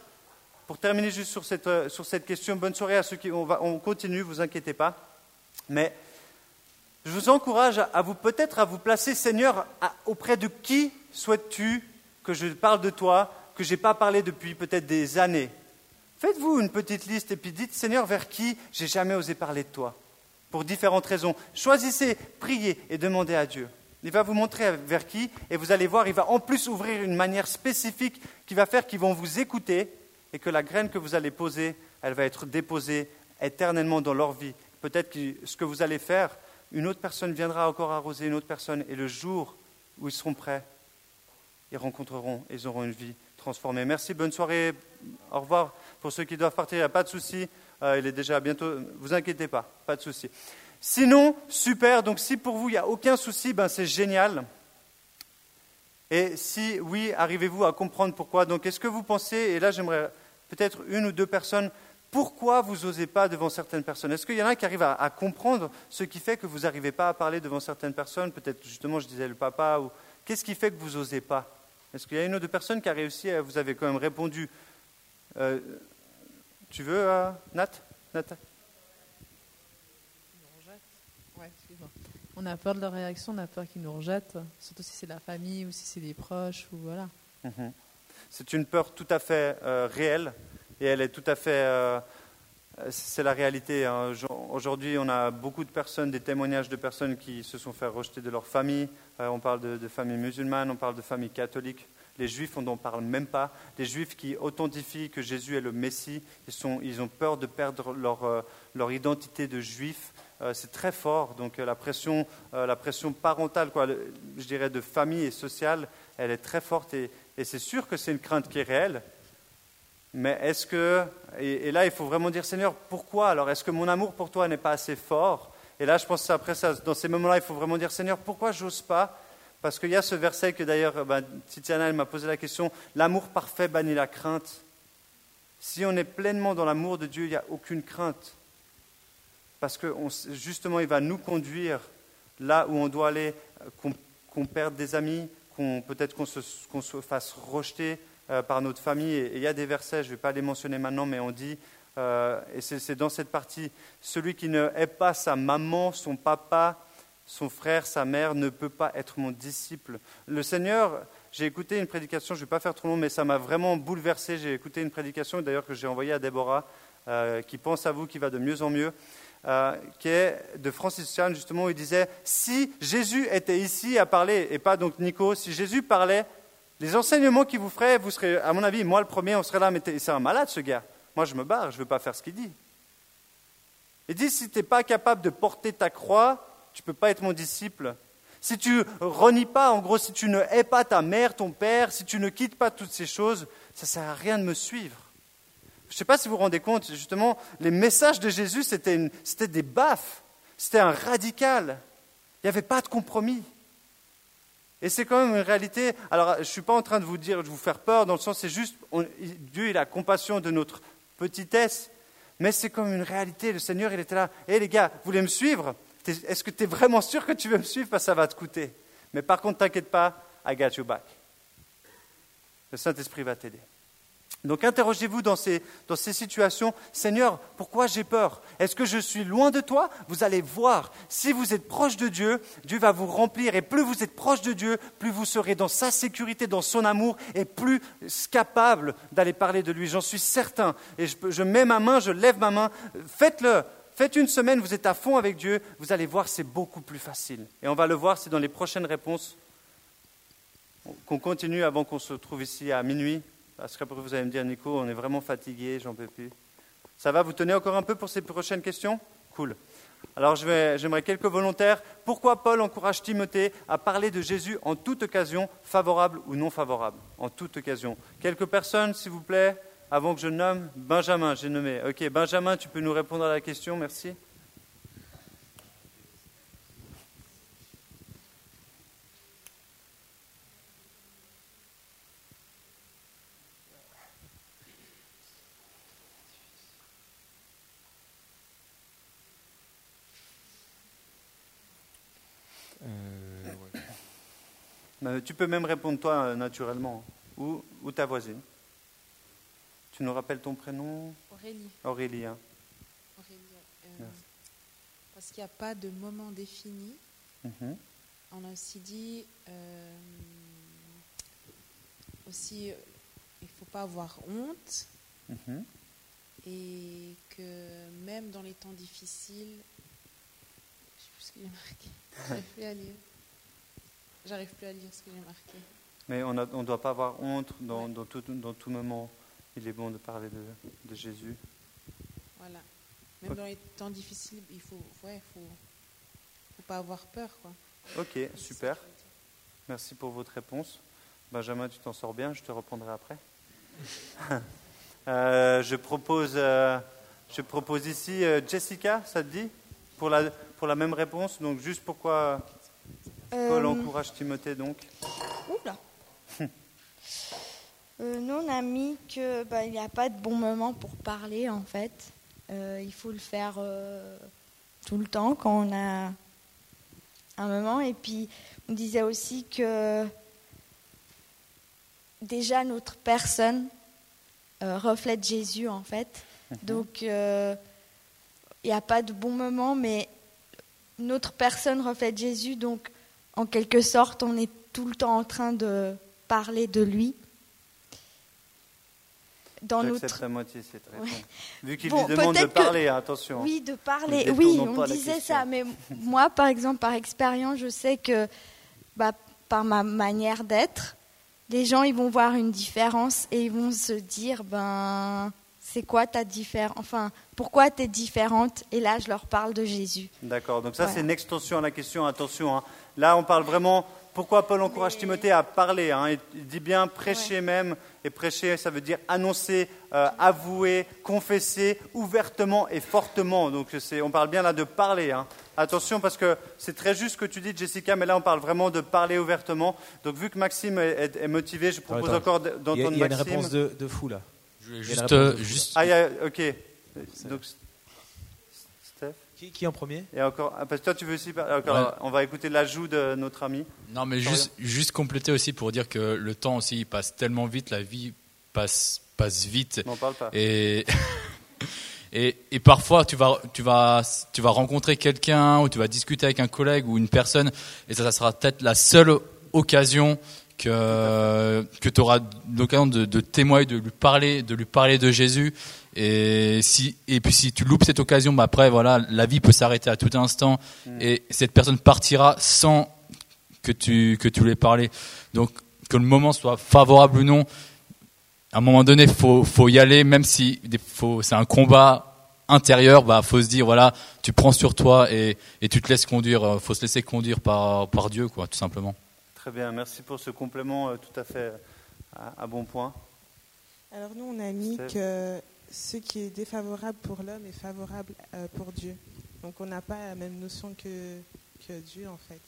Speaker 1: pour terminer juste sur cette, euh, sur cette question, bonne soirée à ceux qui... On, va, on continue, vous inquiétez pas, mais je vous encourage à vous peut-être à vous placer, Seigneur, auprès de qui souhaites-tu que je parle de toi que je n'ai pas parlé depuis peut-être des années. Faites-vous une petite liste et puis dites, Seigneur, vers qui j'ai jamais osé parler de toi Pour différentes raisons. Choisissez, priez et demandez à Dieu. Il va vous montrer vers qui et vous allez voir, il va en plus ouvrir une manière spécifique qui va faire qu'ils vont vous écouter et que la graine que vous allez poser, elle va être déposée éternellement dans leur vie. Peut-être que ce que vous allez faire, une autre personne viendra encore arroser une autre personne et le jour où ils seront prêts, ils rencontreront ils auront une vie transformé. Merci, bonne soirée. Au revoir. Pour ceux qui doivent partir, il n'y a pas de souci. Euh, il est déjà bientôt. Vous inquiétez pas, pas de souci. Sinon, super. Donc, si pour vous, il n'y a aucun souci, ben, c'est génial. Et si oui, arrivez-vous à comprendre pourquoi Donc, est-ce que vous pensez, et là, j'aimerais peut-être une ou deux personnes, pourquoi vous n'osez pas devant certaines personnes? Est-ce qu'il y en a qui arrivent à, comprendre ce qui fait que vous n'arrivez pas à parler devant certaines personnes? Peut-être, justement, je disais le papa, ou qu'est-ce qui fait que vous n'osez pas? Est-ce qu'il y a une ou deux personnes qui a réussi Vous avez quand même répondu. Euh, tu veux, euh, Nat, Nat?
Speaker 7: On a peur de leur réaction, on a peur qu'ils nous rejettent, surtout si c'est la famille ou si c'est des proches ou voilà.
Speaker 1: Mhm. C'est une peur tout à fait euh, réelle et elle est tout à fait c'est la réalité. Hein. Aujourd'hui, on a beaucoup de personnes, des témoignages de personnes qui se sont fait rejeter de leur famille. Euh, on parle de, familles musulmanes, on parle de familles catholiques. Les juifs, on n'en parle même pas. Les juifs qui authentifient que Jésus est le Messie, ils, ont peur de perdre leur, euh, identité de juifs. Euh, c'est très fort. Donc la pression, la pression parentale, quoi, je dirais de famille et sociale, elle est très forte. et c'est sûr que c'est une crainte qui est réelle. Mais est-ce que, et, là il faut vraiment dire Seigneur, pourquoi alors? Est-ce que mon amour pour toi n'est pas assez fort? Et là je pense après ça, dans ces moments-là, il faut vraiment dire Seigneur, pourquoi j'ose pas? Parce qu'il y a ce verset que d'ailleurs, ben, Titiana m'a posé la question, l'amour parfait bannit la crainte. Si on est pleinement dans l'amour de Dieu, il n'y a aucune crainte. Parce que justement, il va nous conduire là où on doit aller, qu'on perde des amis, qu'on peut-être qu'on se fasse rejeter, euh, par notre famille. Et il y a des versets, je ne vais pas les mentionner maintenant, mais on dit, euh, et c'est dans cette partie, celui qui ne hait pas sa maman, son papa, son frère, sa mère, ne peut pas être mon disciple. Le Seigneur, j'ai écouté une prédication, je ne vais pas faire trop long, mais ça m'a vraiment bouleversé. J'ai écouté une prédication, d'ailleurs, que j'ai envoyée à Déborah, euh, qui pense à vous, qui va de mieux en mieux. qui est de Francis Chan, justement, où il disait Si Jésus était ici à parler, et pas donc Nico, si Jésus parlait, les enseignements qu'il vous ferait, vous serez, à mon avis, moi le premier, on serait là, mais c'est un malade ce gars. Moi je me barre, je ne veux pas faire ce qu'il dit. Il dit, si tu n'es pas capable de porter ta croix, tu ne peux pas être mon disciple. Si tu renies pas, en gros, si tu ne hais pas ta mère, ton père, si tu ne quittes pas toutes ces choses, ça ne sert à rien de me suivre. Je ne sais pas si vous vous rendez compte, justement, les messages de Jésus, c'était des baffes, c'était un radical. Il n'y avait pas de compromis. Et c'est quand même une réalité. Alors, je ne suis pas en train de vous dire, de vous faire peur, dans le sens, c'est juste, Dieu, il a compassion de notre petitesse, mais c'est comme une réalité. Le Seigneur, il était là. Hé les gars, vous voulez me suivre? Est-ce que tu es vraiment sûr que tu veux me suivre? Parce que ça va te coûter. Mais par contre, t'inquiète pas, I got you back. Le Saint-Esprit va t'aider. Donc interrogez-vous dans ces, dans ces situations, Seigneur, pourquoi j'ai peur? Est-ce que je suis loin de toi? Vous allez voir, si vous êtes proche de Dieu, Dieu va vous remplir, et plus vous êtes proche de Dieu, plus vous serez dans sa sécurité, dans son amour, et plus capable d'aller parler de lui. J'en suis certain. Et je, mets ma main, je lève ma main, faites-le. Faites une semaine, vous êtes à fond avec Dieu, vous allez voir, c'est beaucoup plus facile. Et on va le voir, c'est dans les prochaines réponses qu'on continue avant qu'on se retrouve ici à minuit. Parce qu'après, vous allez me dire, Nico, on est vraiment fatigué, j'en peux plus. Ça va, vous tenez encore un peu pour ces prochaines questions? Cool. Alors, j'aimerais quelques volontaires. Pourquoi Paul encourage Timothée à parler de Jésus en toute occasion, favorable ou non favorable? En toute occasion. Quelques personnes, s'il vous plaît, avant que je nomme Benjamin, j'ai nommé. Ok, Benjamin, tu peux nous répondre à la question, merci.
Speaker 8: Euh,
Speaker 1: Tu peux même répondre toi euh, naturellement, ou, ou ta voisine. Tu nous rappelles ton prénom
Speaker 9: Aurélie.
Speaker 1: Aurélie. hein.
Speaker 9: Aurélie, euh, parce qu'il n'y a pas de moment défini.
Speaker 1: Mhm.
Speaker 9: On a aussi dit euh, aussi il ne faut pas avoir honte
Speaker 1: Mhm.
Speaker 9: et que même dans les temps difficiles, je sais plus ce que j'ai marqué. [laughs] Plus à lire. J'arrive plus à lire ce que j'ai marqué.
Speaker 1: Mais on ne doit pas avoir honte dans, dans tout, dans tout moment. Il est bon de parler de, de Jésus.
Speaker 9: Voilà. Même dans les temps difficiles, il faut, ouais, faut, faut pas avoir peur, quoi.
Speaker 1: Ok, super. Merci pour votre réponse. Benjamin, tu t'en sors bien, je te reprendrai après. [laughs] Euh, je, propose, euh, je propose ici euh, Jessica, ça te dit? Pour la, pour la même réponse. Donc, juste pourquoi Paul
Speaker 10: Euh,
Speaker 1: encourage Timothée, donc
Speaker 10: Oula. [laughs] Euh, nous, on a mis que bah, il n'y a pas de bon moment pour parler, en fait. Euh, il faut le faire euh, tout le temps quand on a un moment. Et puis, on disait aussi que déjà notre personne reflète Jésus, en fait. Donc, euh, il n'y a pas de bon moment, mais notre personne reflète Jésus. Donc, en quelque sorte, on est tout le temps en train de parler de lui. Dans notre...
Speaker 1: la moitié, c'est très
Speaker 10: Ouais.
Speaker 1: Vu qu'il
Speaker 10: Bon,
Speaker 1: lui demande de
Speaker 10: que-
Speaker 1: parler, hein, attention.
Speaker 10: Oui, de parler. Oui, on disait ça. Mais moi, par exemple, par expérience, je sais que bah, par ma manière d'être, les gens ils vont voir une différence et ils vont se dire ben c'est quoi ta différence? Enfin, pourquoi tu es différente? Et là, je leur parle de Jésus.
Speaker 1: D'accord, donc ça
Speaker 10: Voilà.
Speaker 1: c'est une extension à la question, attention. hein. Là on parle vraiment, pourquoi Paul encourage Timothée à parler hein. il, dit bien prêcher même, et prêcher ça veut dire annoncer, euh, avouer, confesser ouvertement et fortement. Donc on parle bien là de parler. hein. Attention parce que c'est très juste ce que tu dis Jessica, mais là on parle vraiment de parler ouvertement. Donc vu que Maxime est, est- est motivé, je propose
Speaker 11: Attends,
Speaker 1: encore d'entendre
Speaker 11: il y a une
Speaker 1: Maxime.
Speaker 11: réponse de, de fou là.
Speaker 12: Je voulais
Speaker 11: Il y a une
Speaker 12: juste,
Speaker 11: réponse
Speaker 12: euh,
Speaker 11: de fou, là.
Speaker 12: juste
Speaker 1: Ah, il y a- ok. Donc,
Speaker 11: Qui, qui en premier
Speaker 1: Et encore, ah, parce que toi tu veux aussi. Encore,
Speaker 12: Ouais.
Speaker 1: On va écouter l'ajout de notre ami.
Speaker 12: Non, mais juste, juste compléter aussi pour dire que le temps aussi il passe tellement vite, la vie passe, passe vite.
Speaker 1: N'en parle pas.
Speaker 12: Et, [laughs] et, et parfois, tu vas, tu, vas, tu vas rencontrer quelqu'un ou tu vas discuter avec un collègue ou une personne, et ça, ça sera peut-être la seule occasion que, que tu auras l'occasion de, de témoigner, de lui parler, de lui parler de Jésus. Et si, et puis si tu loupes cette occasion, bah après, voilà, la vie peut s'arrêter à tout instant, et cette personne partira sans que tu, que tu lui aies parlé. Donc, que le moment soit favorable ou non, à un moment donné, faut, faut y aller, même si faut- c'est un combat intérieur, bah, faut se dire, voilà, tu prends sur toi et, et tu te laisses conduire, euh, faut se laisser conduire par, par Dieu, quoi, tout simplement.
Speaker 1: Très bien, merci pour ce complément euh, tout à fait euh, à, à bon point.
Speaker 13: Alors nous, on a mis
Speaker 1: Steph.
Speaker 13: que ce qui est défavorable pour l'homme est favorable euh, pour Dieu. Donc on n'a pas la même notion que, que Dieu en fait.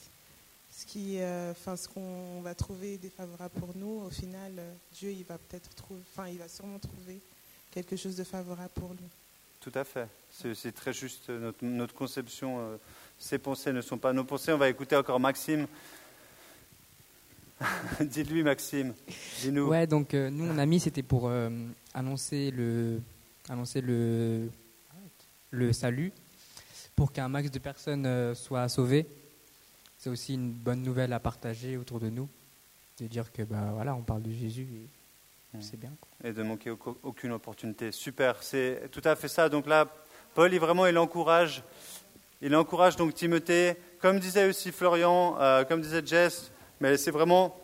Speaker 13: Ce qui, euh, ce qu'on va trouver défavorable pour nous, au final, Dieu, il va peut-être trouver, enfin, il va sûrement trouver quelque chose de favorable pour lui.
Speaker 1: Tout à fait. C'est très juste. Notre, notre conception, euh, ses pensées ne sont pas nos pensées. On va écouter encore Maxime. [laughs] Dis-lui, Maxime. Dis-nous.
Speaker 11: Ouais, donc euh, nous, on a mis, c'était pour euh, annoncer, le, annoncer le, le salut, pour qu'un max de personnes euh, soient sauvées. C'est aussi une bonne nouvelle à partager autour de nous, de dire que bah, voilà, on parle de Jésus et
Speaker 1: Mm.
Speaker 11: c'est bien.
Speaker 1: Et de manquer aucun- aucune opportunité. Super, c'est tout à fait ça. Donc là, Paul, il, vraiment, il encourage. Il encourage donc Timothée, comme disait aussi Florian, comme disait Jess, mais c'est vraiment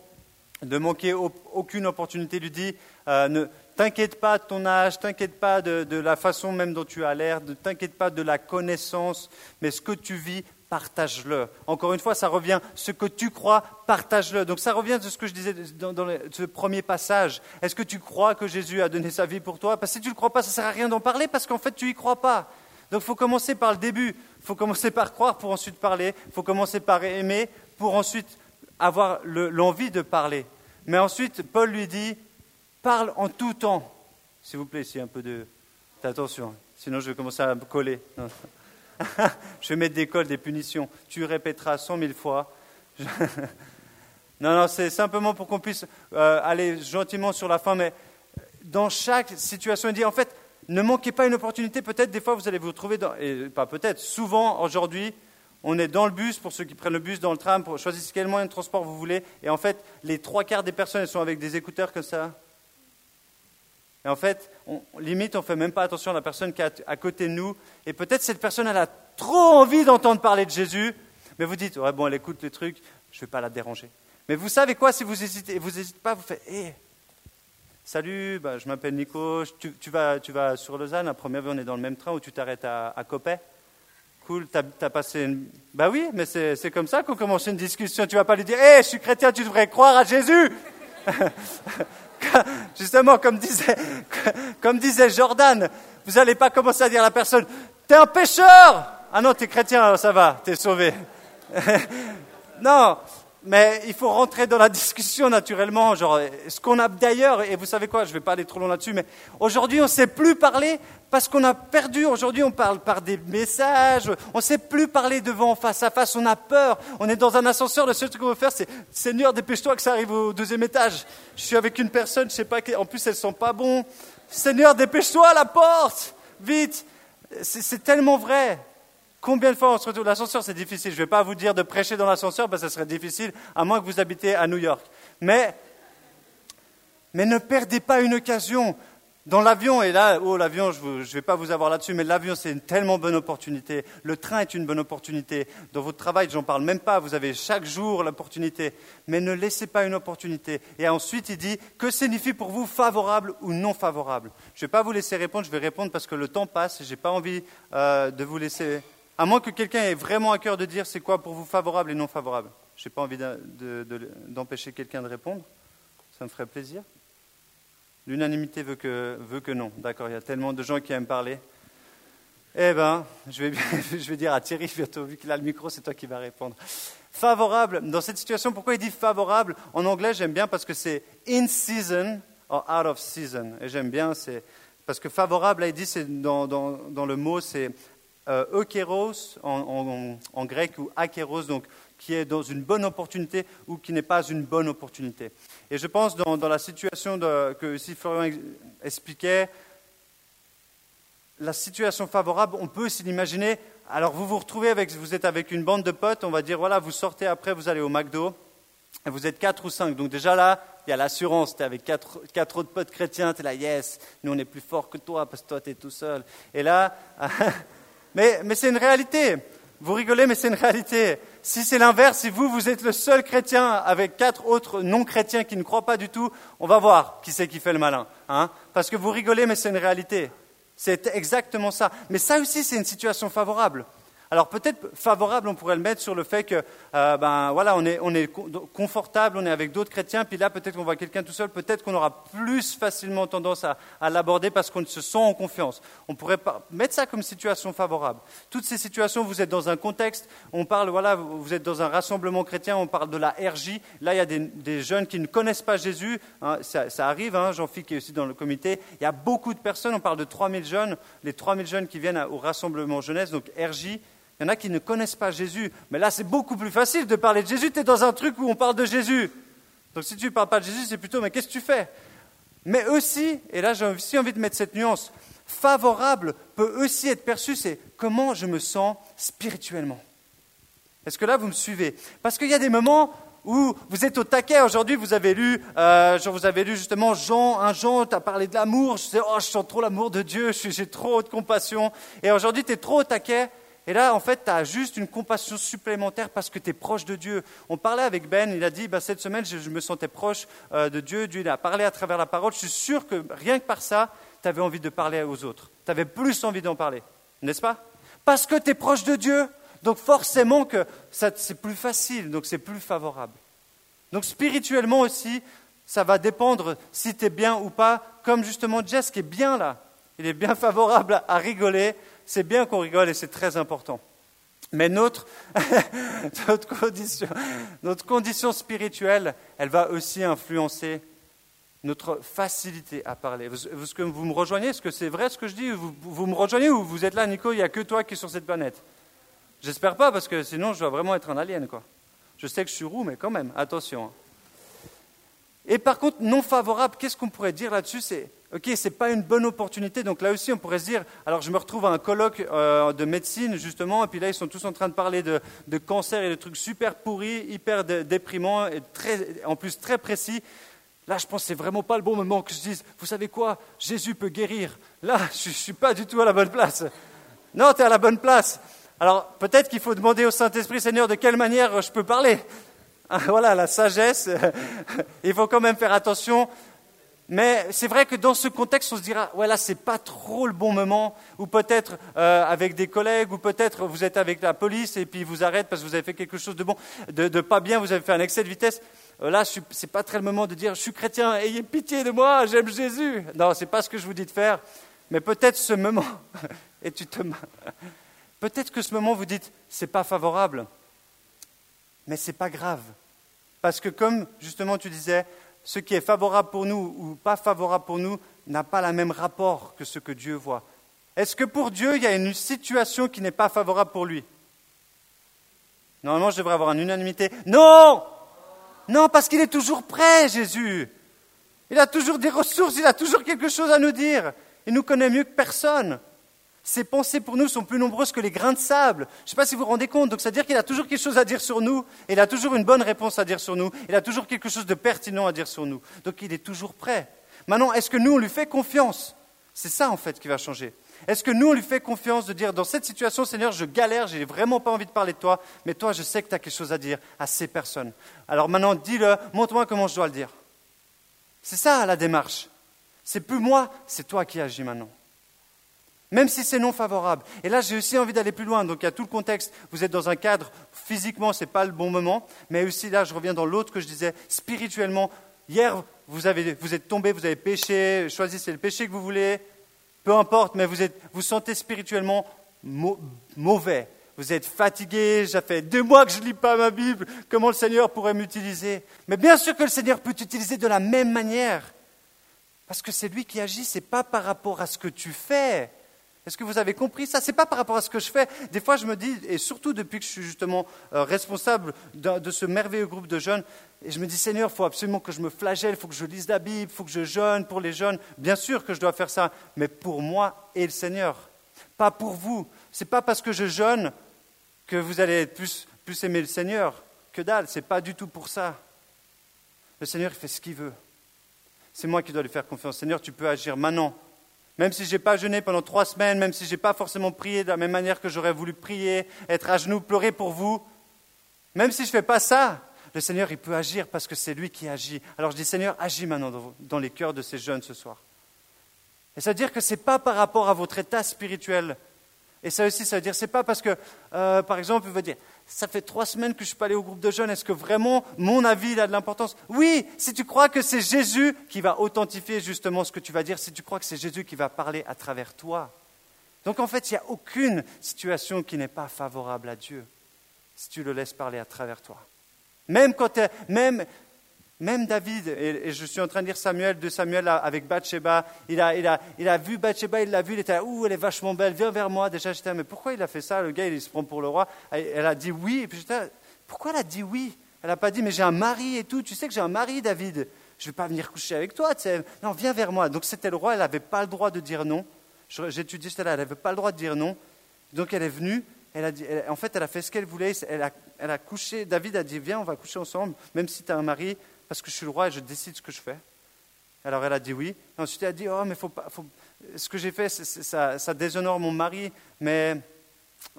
Speaker 1: de manquer au- aucune opportunité. Lui dit, euh, ne t'inquiète pas de ton âge, t'inquiète pas de, la façon même dont tu as l'air, ne t'inquiète pas de la connaissance, mais ce que tu vis, partage-le. Encore une fois, ça revient, ce que tu crois, partage-le. Donc ça revient de ce que je disais dans, ce premier passage. Est-ce que tu crois que Jésus a donné sa vie pour toi? Parce que si tu ne le crois pas, ça ne sert à rien d'en parler parce qu'en fait, tu n'y crois pas. Donc il faut commencer par le début. Il faut commencer par croire pour ensuite parler. Il faut commencer par aimer pour ensuite avoir le- l'envie de parler. Mais ensuite, Paul lui dit, parle en tout temps. S'il vous plaît, ici, un peu de- d'attention. Sinon, je vais commencer à me coller. [laughs] Je vais mettre des cols, des punitions. Tu répéteras cent mille fois. [laughs] Non, non, c'est simplement pour qu'on puisse euh, aller gentiment sur la fin. Mais dans chaque situation, il dit, en fait, ne manquez pas une opportunité. Peut-être, des fois, vous allez vous retrouver dans... Et pas peut-être, souvent, aujourd'hui, on est dans le bus, pour ceux qui prennent le bus, dans le tram, pour choisir quel moyen de transport vous voulez. Et en fait, les trois quarts des personnes, elles sont avec des écouteurs comme ça. Et en fait, on, limite, on ne fait même pas attention à la personne qui est à, côté de nous. Et peut-être cette personne, elle a trop envie d'entendre parler de Jésus. Mais vous dites, ouais, bon, elle écoute les trucs, je ne vais pas la déranger. Mais vous savez quoi, si vous hésitez, vous n'hésitez pas, vous faites, hé, salut, bah, je m'appelle Nico, tu, vas, tu vas sur Lausanne, la première fois on est dans le même train ou tu t'arrêtes à, à Coppet Cool, t'as as passé une... Bah oui, mais c'est comme ça qu'on commence une discussion. Tu vas pas lui dire, hé, je suis chrétien, tu devrais croire à Jésus [laughs] Justement, comme disait, comme disait Jordan, vous n'allez pas commencer à dire à la personne, t'es un pécheur Ah non, t'es chrétien, alors ça va, t'es sauvé. [laughs] non, mais il faut rentrer dans la [laughs] discussion naturellement. Genre, ce qu'on a d'ailleurs, et vous savez quoi, je ne vais pas aller trop loin là-dessus, mais aujourd'hui, on ne sait plus parler parce qu'on a perdu. Aujourd'hui, on parle par des messages, on ne sait plus parler devant, face à face, on a peur. On est dans un ascenseur, le seul truc qu'on veut faire, c'est Seigneur, dépêche-toi que ça arrive au deuxième étage. Je suis avec une personne, je sais pas, en plus, elle sent pas bon. Seigneur, dépêche-toi à la porte, vite. C'est tellement vrai. Combien de fois on se retrouve l'ascenseur C'est difficile. Je ne vais pas vous dire de prêcher dans l'ascenseur parce que ce serait difficile, à moins que vous habitez à New York. Mais, mais ne perdez pas une occasion. Dans l'avion, et là, oh l'avion, je ne vais pas vous avoir là-dessus, mais l'avion, c'est une tellement bonne opportunité. Le train est une bonne opportunité. Dans votre travail, j'en parle même pas, vous avez chaque jour l'opportunité. Mais ne laissez pas une opportunité. Et ensuite, il dit, que signifie pour vous favorable ou non favorable Je ne vais pas vous laisser répondre, je vais répondre parce que le temps passe je n'ai pas envie euh, de vous laisser à moins que quelqu'un ait vraiment à cœur de dire c'est quoi pour vous favorable et non favorable. Je n'ai pas envie de- de- de- d'empêcher quelqu'un de répondre. Ça me ferait plaisir. L'unanimité veut que, non. D'accord, il y a tellement de gens qui aiment parler. Eh bien, [laughs] je vais, dire à Thierry bientôt, vu qu'il a le micro, c'est toi qui vas répondre. Favorable, dans cette situation, pourquoi il dit favorable? En anglais, j'aime bien parce que c'est in season or out of season. Et j'aime bien, parce que favorable, là, il dit, c'est dans le mot, c'est euh, eukéros en, grec ou akéros, donc qui est dans une bonne opportunité ou qui n'est pas une bonne opportunité. Et je pense dans, la situation que ex- expliquait, la situation favorable, on peut s'y l'imaginer. Alors vous vous retrouvez avec, vous êtes avec une bande de potes, on va dire voilà, vous sortez après, vous allez au McDo, et vous êtes quatre ou cinq. Donc déjà là, il y a l'assurance, tu es avec quatre, quatre autres potes chrétiens, tu es là, yes, nous on est plus forts que toi parce que toi tu es tout seul. Et là, [laughs] mais, c'est une réalité. Vous rigolez, mais c'est une réalité. Si c'est l'inverse, si vous, vous êtes le seul chrétien avec quatre autres non-chrétiens qui ne croient pas du tout, on va voir qui c'est qui fait le malin. Hein Parce que vous rigolez, mais c'est une réalité. C'est exactement ça. Mais ça aussi, c'est une situation favorable. Alors peut-être favorable, on pourrait le mettre sur le fait que, euh, ben voilà, on est, on est co- confortable, on est avec d'autres chrétiens, puis là peut-être qu'on voit quelqu'un tout seul, peut-être qu'on aura plus facilement tendance à, l'aborder parce qu'on se sent en confiance. On pourrait mettre ça comme situation favorable. Toutes ces situations, vous êtes dans un contexte, on parle, voilà, vous êtes dans un rassemblement chrétien, on parle de la RJ. Là, il y a des, jeunes qui ne connaissent pas Jésus. hein, ça, arrive, hein, Jean-Philippe est aussi dans le comité. Il y a beaucoup de personnes, on parle de 3000 jeunes, les 3000 jeunes qui viennent au rassemblement jeunesse, donc RJ. Il y en a qui ne connaissent pas Jésus. Mais là, c'est beaucoup plus facile de parler de Jésus. Tu es dans un truc où on parle de Jésus. Donc si tu ne parles pas de Jésus, c'est plutôt mais qu'est-ce que tu fais? Mais aussi, et là j'ai aussi envie de mettre cette nuance, favorable peut aussi être perçu, c'est comment je me sens spirituellement. Est-ce que là vous me suivez? Parce qu'il y a des moments où vous êtes au taquet. Aujourd'hui, vous avez lu, euh, vous avez lu justement Jean, un Jean, tu as parlé de l'amour. Je sais, oh, je sens trop l'amour de Dieu, j'ai trop de compassion. Et aujourd'hui, tu es trop au taquet. Et là, en fait, tu as juste une compassion supplémentaire parce que tu es proche de Dieu. On parlait avec Ben, il a dit, bah, cette semaine, je, me sentais proche euh, de Dieu. Dieu a parlé à travers la parole. Je suis sûr que rien que par ça, tu avais envie de parler aux autres. Tu avais plus envie d'en parler, n'est-ce pas? Parce que tu es proche de Dieu. Donc forcément que c'est plus facile, donc c'est plus favorable. Donc spirituellement aussi, ça va dépendre si tu es bien ou pas, comme justement Jess qui est bien là. Il est bien [laughs] favorable à rigoler, c'est bien qu'on rigole et c'est très important. Mais notre, [laughs] notre, condition, spirituelle, elle va aussi influencer notre facilité à parler. Est-ce que vous me rejoignez Est-ce que c'est vrai ce que je dis vous, vous, me rejoignez ou vous êtes là, Nico Il n'y a que toi qui es sur cette planète? J'espère pas, parce que sinon je dois vraiment être un alien. Quoi. Je sais que je suis roux, mais quand même, attention. Hein. Et par contre, non favorable, qu'est-ce qu'on pourrait dire là-dessus? Ok, ce n'est pas une bonne opportunité. Donc là aussi, on pourrait se dire, alors je me retrouve à un colloque euh, de médecine, justement, et puis là, ils sont tous en train de parler de, cancer et de trucs super pourris, hyper déprimants, et en plus très précis. Là, je pense que c'est vraiment pas le bon moment que je dise, vous savez quoi, Jésus peut guérir. Là, [laughs] je ne suis pas du tout à la bonne place. Non, tu es à la bonne place. Alors peut-être qu'il faut demander au Saint-Esprit, Seigneur, de quelle manière je peux parler. [laughs] Voilà, la sagesse. [laughs] Il faut quand même faire attention. Mais c'est vrai que dans ce contexte, on se dira, ouais, là, c'est pas trop le bon moment, ou peut-être euh, avec des collègues, ou peut-être vous êtes avec la police et puis ils vous arrêtent parce que vous avez fait quelque chose de bon, de, pas bien, vous avez fait un excès de vitesse. Euh, là, c'est pas très le moment de dire, je suis chrétien, ayez pitié de moi, j'aime Jésus. Non, c'est pas ce que je vous dis de faire. Mais peut-être ce moment, [laughs] et tu te Peut-être que ce moment vous dites, c'est pas favorable, mais c'est pas grave. Parce que comme justement tu disais, ce qui est favorable pour nous ou pas favorable pour nous n'a pas le même rapport que ce que Dieu voit. Est-ce que pour Dieu, il y a une situation qui n'est pas favorable pour lui? Normalement, je devrais avoir une unanimité. Non Non, parce qu'il est toujours prêt, Jésus. Il a toujours des ressources, il a toujours quelque chose à nous dire. Il nous connaît mieux que personne. Ses pensées pour nous sont plus nombreuses que les grains de sable. Je ne sais pas si vous vous rendez compte. Donc, c'est-à-dire qu'il a toujours quelque chose à dire sur nous. Il a toujours une bonne réponse à dire sur nous. Il a toujours quelque chose de pertinent à dire sur nous. Donc, il est toujours prêt. Maintenant, est-ce que nous, on lui fait confiance? C'est ça, en fait, qui va changer. Est-ce que nous, on lui fait confiance de dire, dans cette situation, Seigneur, je galère, j'ai vraiment pas envie de parler de toi, mais toi, je sais que tu as quelque chose à dire à ces personnes. Alors maintenant, dis-le, montre-moi comment je dois le dire. C'est ça, la démarche. C'est plus moi, c'est toi qui agis maintenant même si c'est non favorable. Et là, j'ai aussi envie d'aller plus loin. Donc, il y a tout le contexte. Vous êtes dans un cadre, physiquement, ce n'est pas le bon moment. Mais aussi, là, je reviens dans l'autre que je disais, spirituellement. Hier, vous, avez, vous êtes tombé, vous avez péché, choisissez le péché que vous voulez. Peu importe, mais vous, êtes, vous sentez spirituellement mauvais. Vous êtes fatigué, ça fait deux mois que je ne lis pas ma Bible, comment le Seigneur pourrait m'utiliser? Mais bien sûr que le Seigneur peut t'utiliser de la même manière. Parce que c'est lui qui agit, ce n'est pas par rapport à ce que tu fais. Est-ce que vous avez compris ça? Ce n'est pas par rapport à ce que je fais. Des fois, je me dis, et surtout depuis que je suis justement euh, responsable de, ce merveilleux groupe de jeunes, et je me dis, Seigneur, il faut absolument que je me flagelle, il faut que je lise la Bible, il faut que je jeûne pour les jeunes. Bien sûr que je dois faire ça, mais pour moi et le Seigneur. Pas pour vous. Ce n'est pas parce que je jeûne que vous allez plus, plus aimer le Seigneur. Que dalle, ce n'est pas du tout pour ça. Le Seigneur, fait ce qu'il veut. C'est moi qui dois lui faire confiance. Seigneur, tu peux agir maintenant même si je n'ai pas jeûné pendant trois semaines, même si je n'ai pas forcément prié de la même manière que j'aurais voulu prier, être à genoux, pleurer pour vous, même si je ne fais pas ça, le Seigneur, il peut agir parce que c'est lui qui agit. Alors je dis, Seigneur, agis maintenant dans les cœurs de ces jeunes ce soir. Et ça veut dire que ce n'est pas par rapport à votre état spirituel. Et ça aussi, ça veut dire, c'est pas parce que, euh, par exemple, il veut dire, ça fait trois semaines que je suis pas allé au groupe de jeunes, est-ce que vraiment mon avis a de l'importance? Oui, si tu crois que c'est Jésus qui va authentifier justement ce que tu vas dire, si tu crois que c'est Jésus qui va parler à travers toi. Donc en fait, il n'y a aucune situation qui n'est pas favorable à Dieu si tu le laisses parler à travers toi. Même quand même même David, et, je suis en train de lire Samuel, de Samuel avec Bathsheba, il a, il, a, il a vu Bathsheba, il l'a vu, il était là, ouh, elle est vachement belle, viens vers moi. Déjà, j'étais mais pourquoi il a fait ça Le gars, il se prend pour le roi? Elle a dit oui, et puis j'étais pourquoi elle a dit oui? Elle n'a pas dit, mais j'ai un mari et tout. Tu sais que j'ai un mari, David. Je ne vais pas venir coucher avec toi. tu sais. Non, viens vers moi. Donc c'était le roi. Elle n'avait pas le droit de dire non. Étudié cela. Elle n'avait pas le droit de dire non. Donc elle est venue. Elle a dit, en fait, elle a fait ce qu'elle voulait. Elle a, elle a couché. David a dit, viens, on va coucher ensemble, même si tu as un mari, parce que je suis le roi et je décide ce que je fais. Alors elle a dit oui. Et ensuite elle a dit, oh, mais faut pas, faut- ce que j'ai fait, ça, déshonore mon mari, mais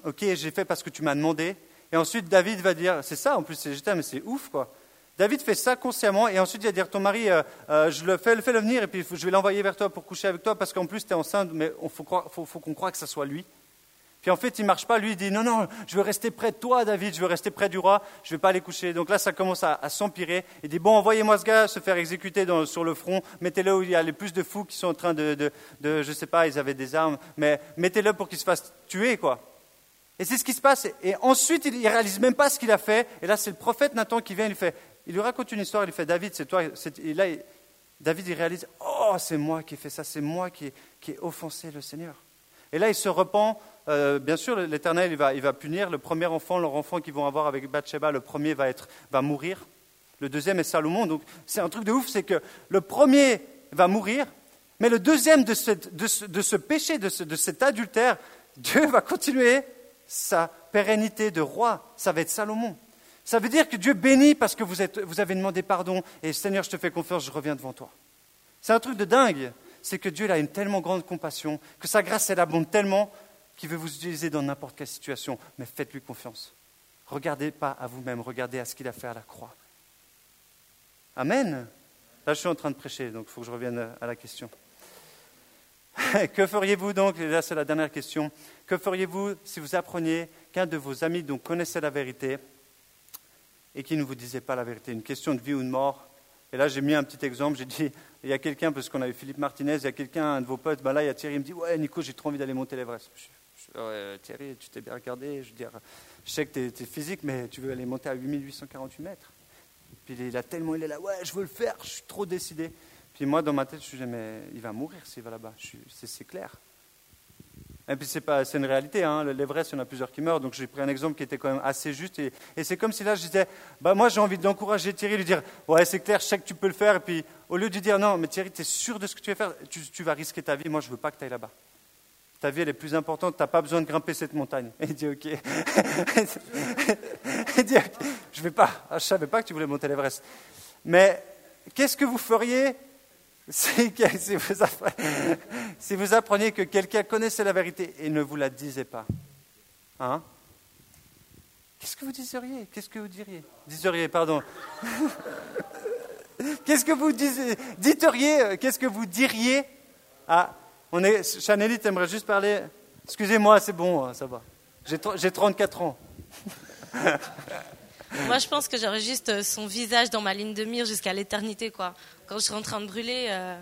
Speaker 1: ok, j'ai fait parce que tu m'as demandé. Et ensuite David va dire, c'est ça en plus, j'étais, mais c'est ouf quoi. David fait ça consciemment et ensuite il va dire, ton mari, euh, euh, je le fais, fais le venir et puis je vais l'envoyer vers toi pour coucher avec toi parce qu'en plus tu es enceinte, mais il faut qu'on croie que ça soit lui. Puis en fait, il marche pas. Lui, il dit non, non, je veux rester près de toi, David. Je veux rester près du roi. Je vais pas aller coucher. Donc là, ça commence à, s'empirer. Il dit bon, envoyez-moi ce gars se faire exécuter sur le front. Mettez-le où il y a les plus de fous qui sont en train de, je sais pas, ils avaient des armes, mais mettez-le pour qu'il se fasse tuer, quoi. Et c'est ce qui se passe. Et ensuite, il, il réalise même pas ce qu'il a fait. Et là, c'est le prophète Nathan qui vient. Il lui fait, il lui raconte une histoire. Il lui fait David, c'est toi. Et là, David, il réalise oh, c'est moi qui ai fait ça. C'est moi qui ai offensé le Seigneur. Et là, il se repent. Euh, bien sûr, l'Éternel, il va, punir. Le premier enfant, leur enfant qu'ils vont avoir avec Bathsheba, le premier va, mourir. Le deuxième est Salomon. Donc, c'est un truc de ouf, c'est que le premier va mourir, mais le deuxième de ce, péché, de, ce- de cet adultère, [laughs] Dieu va continuer sa pérennité de roi. Ça va être Salomon. Ça veut dire que Dieu bénit parce que vous, avez demandé pardon et Seigneur, je te fais confiance, je reviens devant toi. C'est un truc de dingue. C'est que Dieu a une tellement grande compassion, que sa grâce, elle abonde tellement qu'il veut vous utiliser dans n'importe quelle situation. Mais faites-lui confiance. Regardez pas à vous-même, regardez à ce qu'il a fait à la croix. Amen. Là, je suis en train de prêcher, donc il faut que je revienne à la question. [laughs] que feriez-vous donc, et là c'est la dernière question, que feriez-vous si vous appreniez qu'un de vos amis connaissait la vérité et qui ne vous disait pas la vérité Une question de vie ou de mort? Et là j'ai mis un petit exemple, j'ai dit, il y a quelqu'un, parce qu'on a eu Philippe Martinez, il y a quelqu'un, un de vos potes, ben là il y a Thierry, il me dit, ouais Nico, j'ai trop envie d'aller monter l'Everest. Ouais, Thierry, tu t'es bien regardé, je veux dire, je sais que tu es, physique, mais tu veux aller monter à 8848 mètres. Puis il a tellement, il est là, ouais, je veux le faire, je suis trop décidé. Puis moi, dans ma tête, je me dis, mais il va mourir s'il va là-bas, suis- c'est clair. Et puis c'est pas, c'est une réalité, hein. l'Everest, il y en a plusieurs qui meurent, donc j'ai pris un exemple qui était quand même assez juste. Et, c'est comme si là, je disais, bah moi j'ai envie d'encourager Thierry, lui dire, ouais c'est clair, je sais que tu peux le faire. Et puis au lieu de dire, non, mais Thierry, tu es sûr de ce que tu veux faire, tu, tu vas risquer ta vie, moi je veux pas que tu ailles là-bas. Ta vie, elle est plus importante, tu n'as pas besoin de grimper cette montagne. Et il dit, ok. [laughs] il dit, ok, je vais pas, Ah, je savais pas que tu voulais monter l'Everest. Mais qu'est-ce que vous feriez si, [laughs] vous appreniez, que quelqu'un connaissait la vérité et ne vous la disait pas? Hein? Qu'est-ce que vous disiez Qu'est-ce que vous diriez? Diseriez, pardon. [laughs] Qu'est-ce que vous disiez, diteriez euh, Qu'est-ce que vous diriez Ah, on est, Chanelly, t'aimerais juste parler? Excusez-moi, c'est bon, hein, ça va. J'ai tr- J'ai 34 ans. [laughs]
Speaker 2: Moi, je pense que j'aurais juste euh, son visage dans ma ligne de mire jusqu'à l'éternité, quoi. Quand je serai en train de brûler, euh,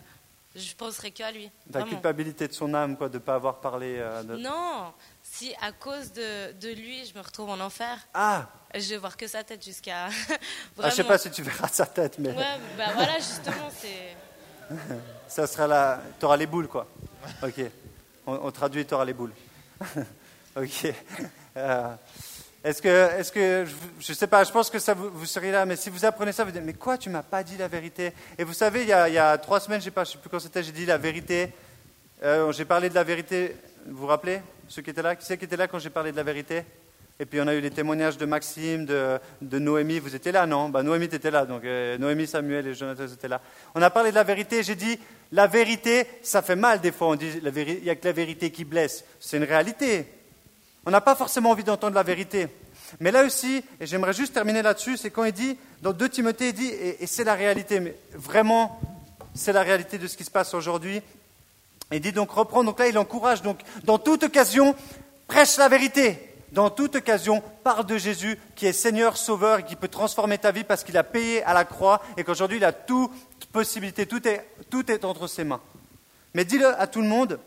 Speaker 2: je penserai que à lui.
Speaker 1: La culpabilité de son âme, quoi, de ne pas avoir parlé. euh, de-
Speaker 2: Non, si à cause de, de lui, je me retrouve en enfer,
Speaker 1: Ah,
Speaker 2: je vais voir que sa tête jusqu'à. [laughs]
Speaker 1: ah, je sais pas si tu verras sa tête, mais
Speaker 2: Ouais, bah voilà, justement, c'est. [laughs]
Speaker 1: ça sera là. Tu auras les boules, quoi. Ok. On, on traduit, tu auras les boules. [laughs] ok. Euh, est-ce que, est-ce que, je ne sais pas, je pense que ça vous, vous seriez là, mais si vous apprenez ça, vous dites, mais quoi, tu m'as pas dit la vérité? Et vous savez, il y a, il y a trois semaines, je je sais plus quand c'était, j'ai dit la vérité. Euh, j'ai parlé de la vérité, vous vous rappelez? Ceux qui étaient là? Qui c'est qui était là quand j'ai parlé de la vérité? Et puis on a eu les témoignages de Maxime, de, Noémie, vous étiez là, non? Bah, Noémie, tu étais là, donc euh, Noémie, Samuel et Jonathan étaient là. On a parlé de la vérité, j'ai dit, la vérité, ça fait mal des fois, on dit, il n'y a que la vérité qui blesse. C'est une réalité. On n'a pas forcément envie d'entendre la vérité. Mais là aussi, et j'aimerais juste terminer là-dessus, c'est quand il dit, dans 2 Timothée, il dit, et, c'est la réalité, mais vraiment, c'est la réalité de ce qui se passe aujourd'hui. Il dit donc reprends, donc là il encourage, donc dans toute occasion, prêche la vérité. Dans toute occasion, parle de Jésus qui est Seigneur, Sauveur et qui peut transformer ta vie parce qu'il a payé à la croix et qu'aujourd'hui il a toute possibilité, tout est, tout est entre ses mains. Mais dis-le à tout le monde,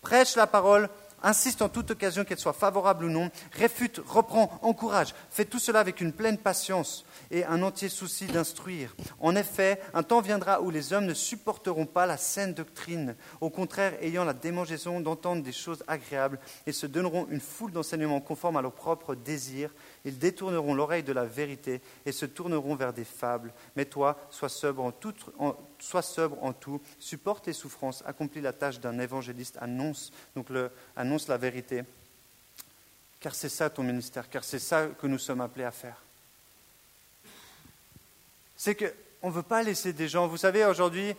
Speaker 1: prêche la parole insiste en toute occasion, qu'elle soit favorable ou non, réfute, reprend, encourage. Fais tout cela avec une pleine patience et un entier souci d'instruire. En effet, un temps viendra où les hommes ne supporteront pas la saine doctrine, au contraire ayant la démangeaison d'entendre des choses agréables et se donneront une foule d'enseignements conformes à leurs propres désirs. Ils détourneront l'oreille de la vérité et se tourneront vers des fables. Mais toi, sois sobre en tout, supporte les souffrances, accomplis la tâche d'un évangéliste, annonce, donc annonce la vérité. Car c'est ça ton ministère, car c'est ça que nous sommes appelés à faire c'est qu'on ne veut pas laisser des gens. Vous savez, aujourd'hui,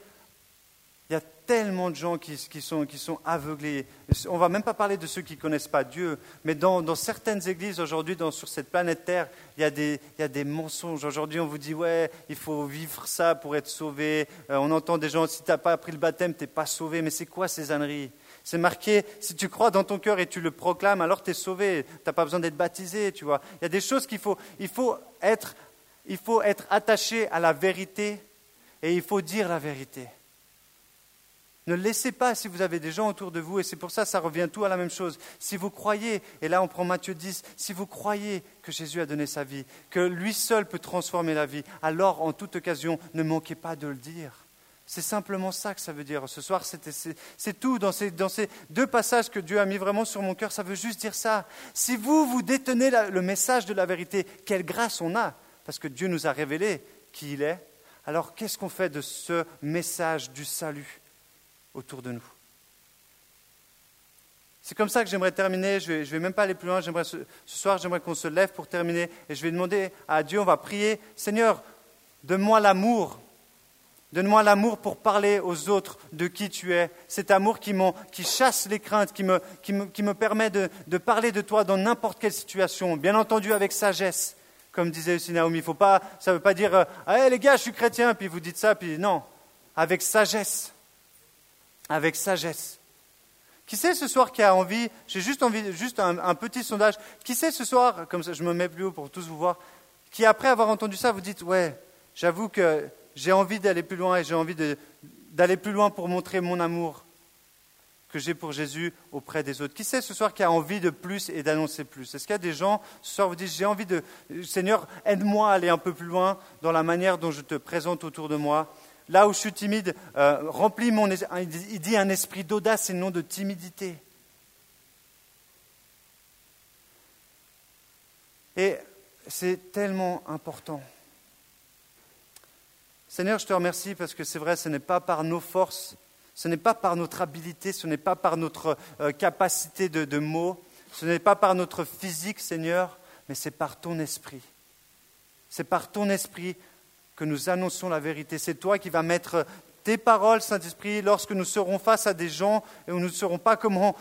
Speaker 1: il y a tellement de gens qui, sont, qui sont, aveuglés. On ne va même pas parler de ceux qui ne connaissent pas Dieu, mais dans, certaines églises aujourd'hui, sur cette planète Terre, il y a des, il y a des mensonges. Aujourd'hui, on vous dit, ouais, il faut vivre ça pour être sauvé. Euh, on entend des gens, si tu n'as pas appris le baptême, tu n'es pas sauvé. Mais c'est quoi ces âneries? C'est marqué, si tu crois dans ton cœur et tu le proclames, alors tu es sauvé. Tu n'as pas besoin d'être baptisé, tu vois. Il y a des choses qu'il faut, il faut être il faut être attaché à la vérité et il faut dire la vérité. Ne laissez pas si vous avez des gens autour de vous, et c'est pour ça que ça revient tout à la même chose. Si vous croyez, et là on prend Matthieu 10, si vous croyez que Jésus a donné sa vie, que lui seul peut transformer la vie, alors en toute occasion, ne manquez pas de le dire. C'est simplement ça que ça veut dire. Ce soir, c'est tout. Dans ces, dans ces, deux passages que Dieu a mis vraiment sur mon cœur, ça veut juste dire ça. Si vous, vous détenez le message de la vérité, quelle grâce on a parce que Dieu nous a révélé qui il est, alors qu'est-ce qu'on fait de ce message du salut? Autour de nous C'est comme ça que j'aimerais terminer, je ne vais, même pas aller plus loin, ce, soir j'aimerais qu'on se lève pour terminer et je vais demander à Dieu, on va prier, Seigneur, donne-moi l'amour Donne-moi l'amour pour parler aux autres de qui tu es. Cet amour qui, qui chasse les craintes, qui me, permet de, parler de toi dans n'importe quelle situation, bien entendu avec sagesse, comme disait aussi Naomi. Faut pas, ça ne veut pas dire euh, ah, les gars, je suis chrétien, puis vous dites ça, puis non. Avec sagesse. Avec sagesse. Qui sait ce soir qui a envie, j'ai juste envie, juste un, petit sondage, qui sait ce soir, comme ça je me mets plus haut pour tous vous voir, qui après avoir entendu ça vous dites ouais, j'avoue que j'ai envie d'aller plus loin et j'ai envie d'aller plus loin pour montrer mon amour que j'ai pour Jésus auprès des autres. Qui sait ce soir qui a envie de plus et d'annoncer plus? Est-ce qu'il y a des gens ce soir vous disent j'ai envie de Seigneur aide-moi à aller un peu plus loin dans la manière dont je te présente autour de moi. Là où je suis timide, euh, remplis mon il dit un esprit d'audace et non de timidité. Et c'est tellement important. Seigneur, je te remercie parce que c'est vrai, ce n'est pas par nos forces ce n'est pas par notre habileté, ce n'est pas par notre euh, capacité de, mots, ce n'est pas par notre physique, Seigneur, mais c'est par ton esprit. C'est par ton esprit que nous annonçons la vérité. C'est toi qui vas mettre tes paroles, Saint-Esprit, lorsque nous serons face à des gens et où nous ne saurons pas comment,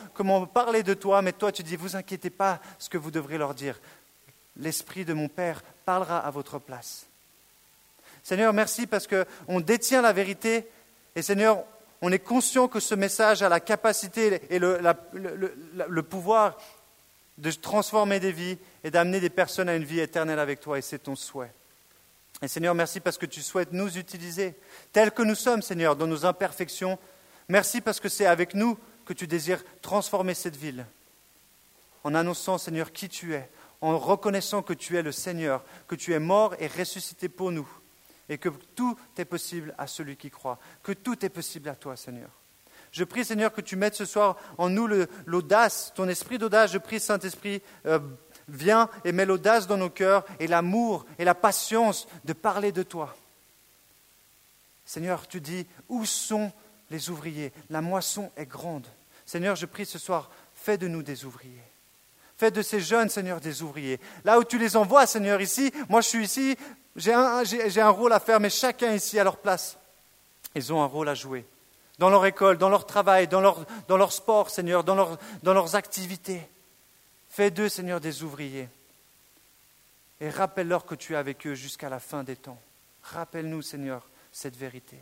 Speaker 1: parler de toi, mais toi tu dis, vous inquiétez pas ce que vous devrez leur dire. L'Esprit de mon Père parlera à votre place. Seigneur, merci parce qu'on détient la vérité et Seigneur, on est conscient que ce message a la capacité et le, pouvoir de transformer des vies et d'amener des personnes à une vie éternelle avec toi, et c'est ton souhait. Et Seigneur, merci parce que tu souhaites nous utiliser tels que nous sommes, Seigneur, dans nos imperfections. Merci parce que c'est avec nous que tu désires transformer cette ville. En annonçant, Seigneur, qui tu es, en reconnaissant que tu es le Seigneur, que tu es mort et ressuscité pour nous et que tout est possible à celui qui croit, que tout est possible à toi, Seigneur. Je prie, Seigneur, que tu mettes ce soir en nous l'audace, ton esprit d'audace. Je prie, Saint-Esprit, euh, viens et mets l'audace dans nos cœurs et l'amour et la patience de parler de toi. Seigneur, tu dis, où sont les ouvriers? La moisson est grande. Seigneur, je prie ce soir, fais de nous des ouvriers. Fais de ces jeunes, Seigneur, des ouvriers. Là où tu les envoies, Seigneur, ici, moi je suis ici, j'ai un, rôle à faire, mais chacun ici à leur place, ils ont un rôle à jouer. Dans leur école, dans leur travail, dans leur, sport, Seigneur, dans leurs activités. Fais d'eux, Seigneur, des ouvriers. Et rappelle-leur que tu es avec eux jusqu'à la fin des temps. Rappelle-nous, Seigneur, cette vérité.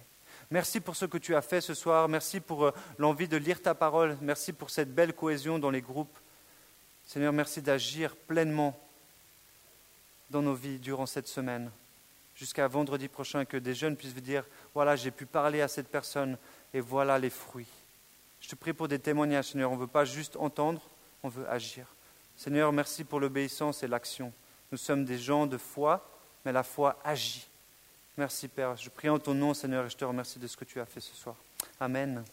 Speaker 1: Merci pour ce que tu as fait ce soir. Merci pour euh, l'envie de lire ta parole. Merci pour cette belle cohésion dans les groupes. Seigneur, merci d'agir pleinement dans nos vies durant cette semaine jusqu'à vendredi prochain, que des jeunes puissent dire, voilà, j'ai pu parler à cette personne et voilà les fruits. Je te prie pour des témoignages, Seigneur. On ne veut pas juste entendre, on veut agir. Seigneur, merci pour l'obéissance et l'action. Nous sommes des gens de foi, mais la foi agit. Merci Père. Je prie en ton nom, Seigneur, et je te remercie de ce que tu as fait ce soir. Amen.